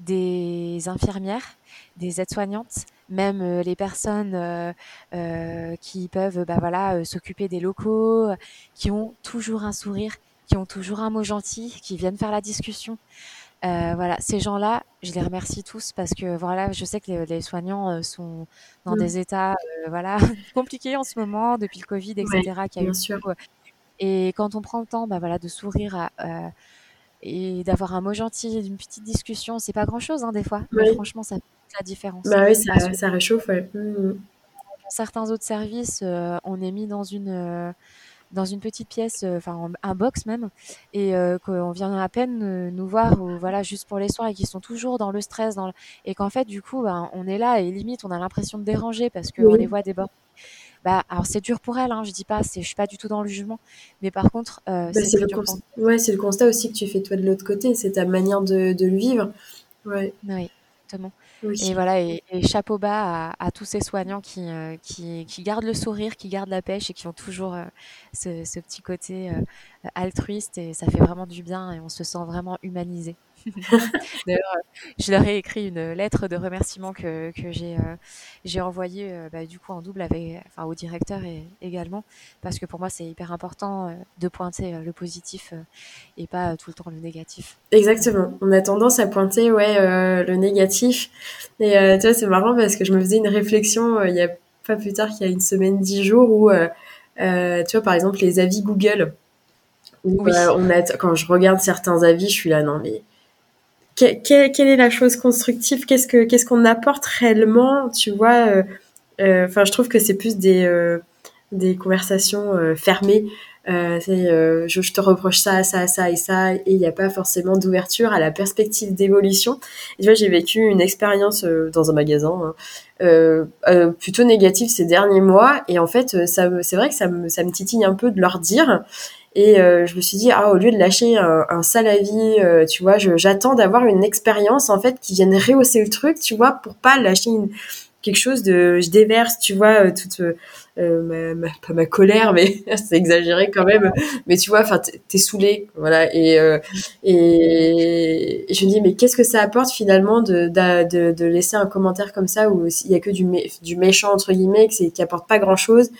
des infirmières, des aides-soignantes, même les personnes euh, qui peuvent bah, voilà, s'occuper des locaux, qui ont toujours un sourire, qui ont toujours un mot gentil, qui viennent faire la discussion. Euh, voilà, ces gens-là, je les remercie tous parce que voilà, je sais que les, les soignants euh, sont dans mmh. des états euh, voilà compliqués en ce moment depuis le Covid, etc. Ouais, a bien eu sûr. Et quand on prend le temps, bah voilà, de sourire à, euh, et d'avoir un mot gentil, d'une petite discussion, c'est pas grand-chose hein, des fois, mais franchement, ça fait la différence. Bah oui, ça, ça réchauffe, ouais. Mmh. dans certains autres services, on est mis dans une dans une petite pièce, enfin un box même, et euh, qu'on vient à peine euh, nous voir, ou, voilà, juste pour les soins, et qui sont toujours dans le stress, dans le... et qu'en fait, du coup, ben, on est là et limite, on a l'impression de déranger parce qu'on Oui. les voit déborder. Bah, alors c'est dur pour elle, hein, je dis pas, je suis pas du tout dans le jugement, mais par contre, euh, Bah, c'est le, dur const... pour ouais, c'est le constat aussi que tu fais toi de l'autre côté, c'est ta manière de, de le vivre. Ouais. Oui. exactement. Et voilà, et, chapeau bas à, tous ces soignants qui, euh, qui, qui, gardent le sourire, qui gardent la pêche et qui ont toujours euh, ce, ce, petit côté euh, altruiste et ça fait vraiment du bien et on se sent vraiment humanisé. D'ailleurs, je leur ai écrit une lettre de remerciement que, que j'ai euh, j'ai envoyée bah, du coup en double avec, enfin, au directeur et, également parce que pour moi c'est hyper important de pointer le positif et pas tout le temps le négatif. Exactement. On a tendance à pointer ouais le négatif et tu vois c'est marrant parce que je me faisais une réflexion il y a pas plus tard qu'il y a une semaine dix jours où tu vois par exemple les avis Google oui. on a, quand je regarde certains avis, je suis là, non, mais quelle est la chose constructive? Qu'est-ce que qu'est-ce qu'on apporte réellement? Tu vois euh, euh, Enfin, je trouve que c'est plus des euh, des conversations fermées. je, je, te reproche ça, ça, ça et ça, et il n'y a pas forcément d'ouverture à la perspective d'évolution. tu vois, j'ai vécu une expérience dans un magasin hein, plutôt négative ces derniers mois, et en fait, c'est vrai que ça me, ça me titille un peu de leur dire et euh, je me suis dit, ah, au lieu de lâcher un, un sale avis, euh, tu vois, j'attends d'avoir une expérience, en fait, qui vienne rehausser le truc, tu vois, pour pas lâcher quelque chose de... Je déverse, tu vois, euh, toute... Ma, pas ma colère, mais c'est exagéré quand même. Mais tu vois, enfin, t'es saoulé, voilà. Et, je me dis, mais qu'est-ce que ça apporte finalement de, de, laisser un commentaire comme ça où il y a que du, du méchant entre guillemets, qui, qui apporte pas grand-chose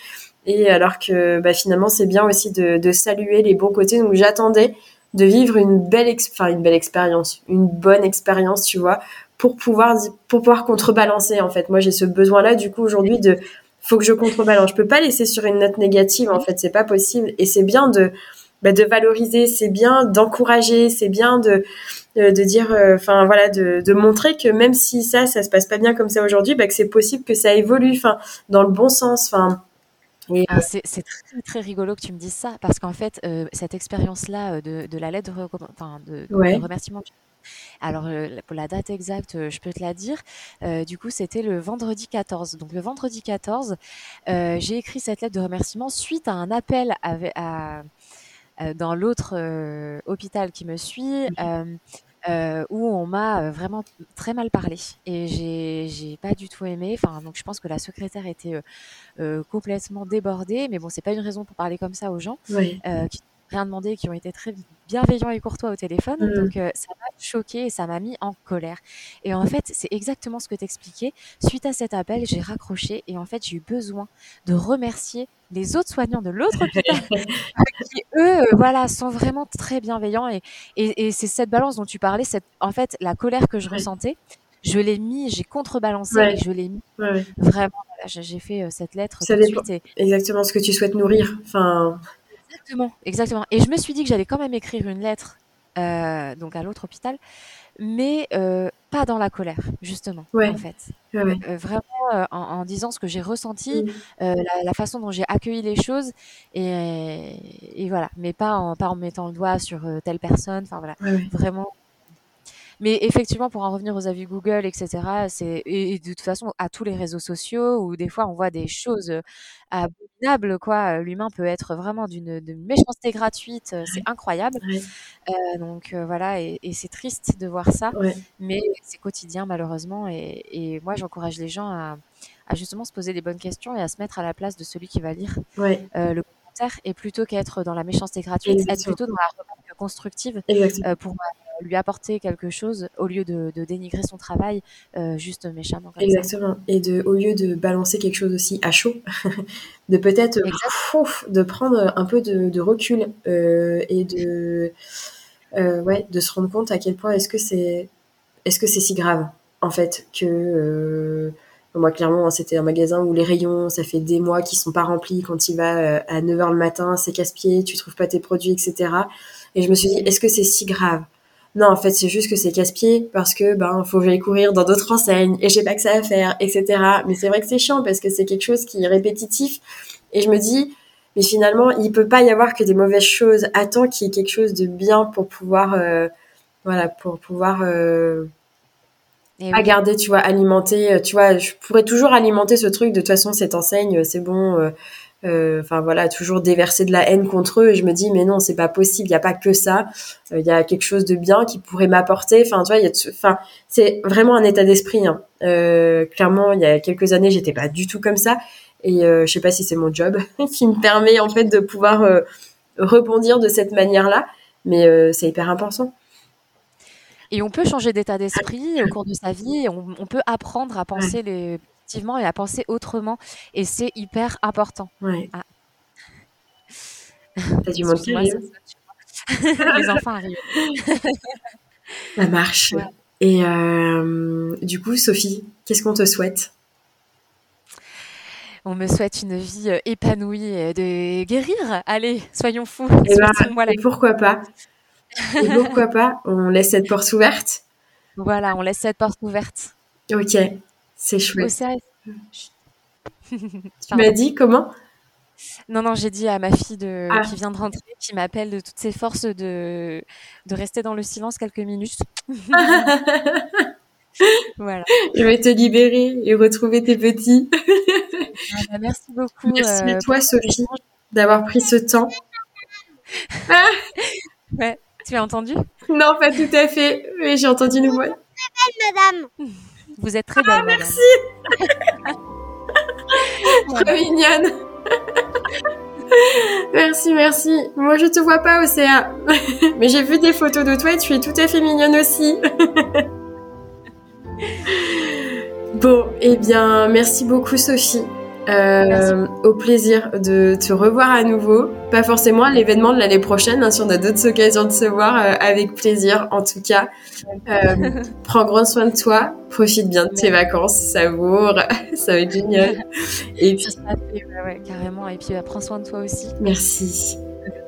et alors que bah, finalement, c'est bien aussi de, de, saluer les bons côtés. Donc j'attendais de vivre une belle, enfin une belle expérience, une bonne expérience, tu vois, pour pouvoir pour pouvoir contrebalancer. En fait, moi j'ai ce besoin-là du coup aujourd'hui de faut que je contrebalance. Je peux pas laisser sur une note négative. En fait, c'est pas possible. Et c'est bien de bah, de valoriser, c'est bien d'encourager, c'est bien de de, dire, euh, enfin voilà, de, de, montrer que même si ça, ça se passe pas bien comme ça aujourd'hui, bah, que c'est possible que ça évolue, enfin dans le bon sens, enfin ah, c'est très, très rigolo que tu me dises ça, parce qu'en fait, euh, cette expérience-là euh, de, de, la lettre de, de, remerciement, alors euh, pour la date exacte, je peux te la dire, du coup c'était le vendredi 14. Donc le vendredi 14, j'ai écrit cette lettre de remerciement suite à un appel à, dans l'autre hôpital qui me suit. Euh, où on m'a euh, vraiment très mal parlé et j'ai pas du tout aimé. Enfin, donc je pense que la secrétaire était euh, complètement débordée, mais bon, c'est pas une raison pour parler comme ça aux gens oui. qui rien demandé, qui ont été très bienveillants et courtois au téléphone. Mmh. Donc ça m'a choqué et ça m'a mis en colère. Et en fait, c'est exactement ce que t'expliquais. Suite à cet appel, j'ai raccroché et en fait, j'ai eu besoin de remercier les autres soignants de l'autre hôpital qui eux voilà sont vraiment très bienveillants et, et, c'est cette balance dont tu parlais cette en fait la colère que je ressentais je l'ai mis j'ai contrebalancé et je l'ai mis vraiment j'ai fait cette lettre tout de suite exactement ce que tu souhaites nourrir enfin Exactement, exactement. Et je me suis dit que j'allais quand même écrire une lettre euh, donc à l'autre hôpital, mais euh, pas dans la colère, justement, en fait. Euh, vraiment en, disant ce que j'ai ressenti, mmh. la, façon dont j'ai accueilli les choses, et, et, voilà, mais pas en, pas en mettant le doigt sur telle personne, enfin voilà, vraiment mais effectivement, pour en revenir aux avis Google, etc., c'est et, de toute façon à tous les réseaux sociaux où des fois on voit des choses abominables, quoi. L'humain peut être vraiment d'une méchanceté gratuite, c'est incroyable. Euh, donc voilà, et, et c'est triste de voir ça, mais c'est quotidien malheureusement. Et, et moi, j'encourage les gens à, à, justement se poser des bonnes questions et à se mettre à la place de celui qui va lire euh, le et plutôt qu'être dans la méchanceté gratuite, être plutôt dans la remarque constructive euh, pour lui apporter quelque chose au lieu de, dénigrer son travail euh, juste méchamment. Exactement. Et de, au lieu de balancer quelque chose aussi à chaud, de peut-être de prendre un peu de, recul euh, et de, euh, ouais, de se rendre compte à quel point est-ce que c'est est-ce que c'est si grave en fait que moi, clairement, c'était un magasin où les rayons, ça fait des mois qu'ils sont pas remplis. Quand il va à 9h le matin, c'est casse-pied, tu trouves pas tes produits, etc. Et je me suis dit, est-ce que c'est si grave? Non, en fait, c'est juste que c'est casse-pied parce que ben faut que j'aille courir dans d'autres enseignes et j'ai pas que ça à faire, etc. Mais c'est vrai que c'est chiant parce que c'est quelque chose qui est répétitif et je me dis, mais finalement, il peut pas y avoir que des mauvaises choses. Attends qu'il y ait quelque chose de bien pour pouvoir, euh, voilà, pour pouvoir euh, à garder, tu vois, alimenter, euh, tu vois, je pourrais toujours alimenter ce truc de toute façon cette enseigne, c'est bon Euh, enfin voilà, toujours déverser de la haine contre eux. Et je me dis mais non, c'est pas possible. Il y a pas que ça. Euh, il y a quelque chose de bien qui pourrait m'apporter. Enfin tu vois, il y a, enfin c'est vraiment un état d'esprit. Hein. Euh, clairement, il y a quelques années, j'étais pas du tout comme ça. Et je sais pas si c'est mon job qui me permet en fait de pouvoir rebondir de cette manière-là. Mais c'est hyper important. Et on peut changer d'état d'esprit au cours de sa vie. On, on peut apprendre à penser les et à penser autrement. Et c'est hyper important. Ouais. Ah. T'as du monde Les enfants arrivent. Ça marche. Et euh, du coup, Sophie, qu'est-ce qu'on te souhaite? On me souhaite une vie euh, épanouie et de guérir. Allez, soyons fous. Et, eh ben, et pourquoi pas? Et pourquoi pas On laisse cette porte ouverte Voilà, on laisse cette porte ouverte. Ok, c'est chouette. tu m'as dit comment? Non, non, j'ai dit à ma fille de, ah. qui vient de rentrer, qui m'appelle de toutes ses forces de, de rester dans le silence quelques minutes. voilà. Je vais te libérer et retrouver tes petits. Ah, bah, merci beaucoup. Merci à euh, toi, Sophie, d'avoir pris ce temps. ouais, tu as entendu Non, pas tout à fait, mais j'ai entendu une voix. Très belle, madame. Vous êtes très belle. Ah, merci. Trop mignonne. merci, merci. Moi, je te vois pas, Océa. Mais j'ai vu des photos de toi et tu es tout à fait mignonne aussi. bon, eh bien, merci beaucoup, Sophie. Euh, au plaisir de te revoir à nouveau. Pas forcément à l'événement de l'année prochaine, hein, si on a d'autres occasions de se voir, euh, avec plaisir en tout cas. Euh, prends grand soin de toi, profite bien de tes vacances, savoure, ça va être génial. Et puis, ouais, carrément. Et puis, bah, prends soin de toi aussi. Merci.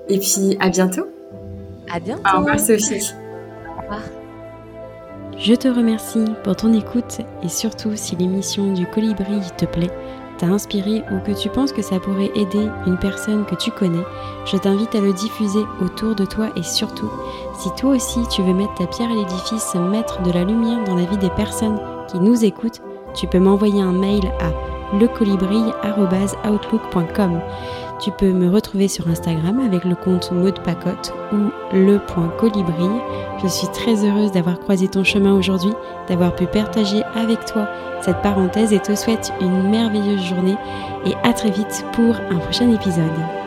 Et puis, à bientôt. À bientôt. Au revoir, Sophie. Au revoir. Je te remercie pour ton écoute et surtout si l'émission du colibri te plaît inspiré ou que tu penses que ça pourrait aider une personne que tu connais, je t'invite à le diffuser autour de toi et surtout, si toi aussi tu veux mettre ta pierre à l'édifice, mettre de la lumière dans la vie des personnes qui nous écoutent, tu peux m'envoyer un mail à lecolibri.outlook.com. Tu peux me retrouver sur Instagram avec le compte Maud Pacotte ou le.colibri. Je suis très heureuse d'avoir croisé ton chemin aujourd'hui, d'avoir pu partager avec toi cette parenthèse et te souhaite une merveilleuse journée et à très vite pour un prochain épisode.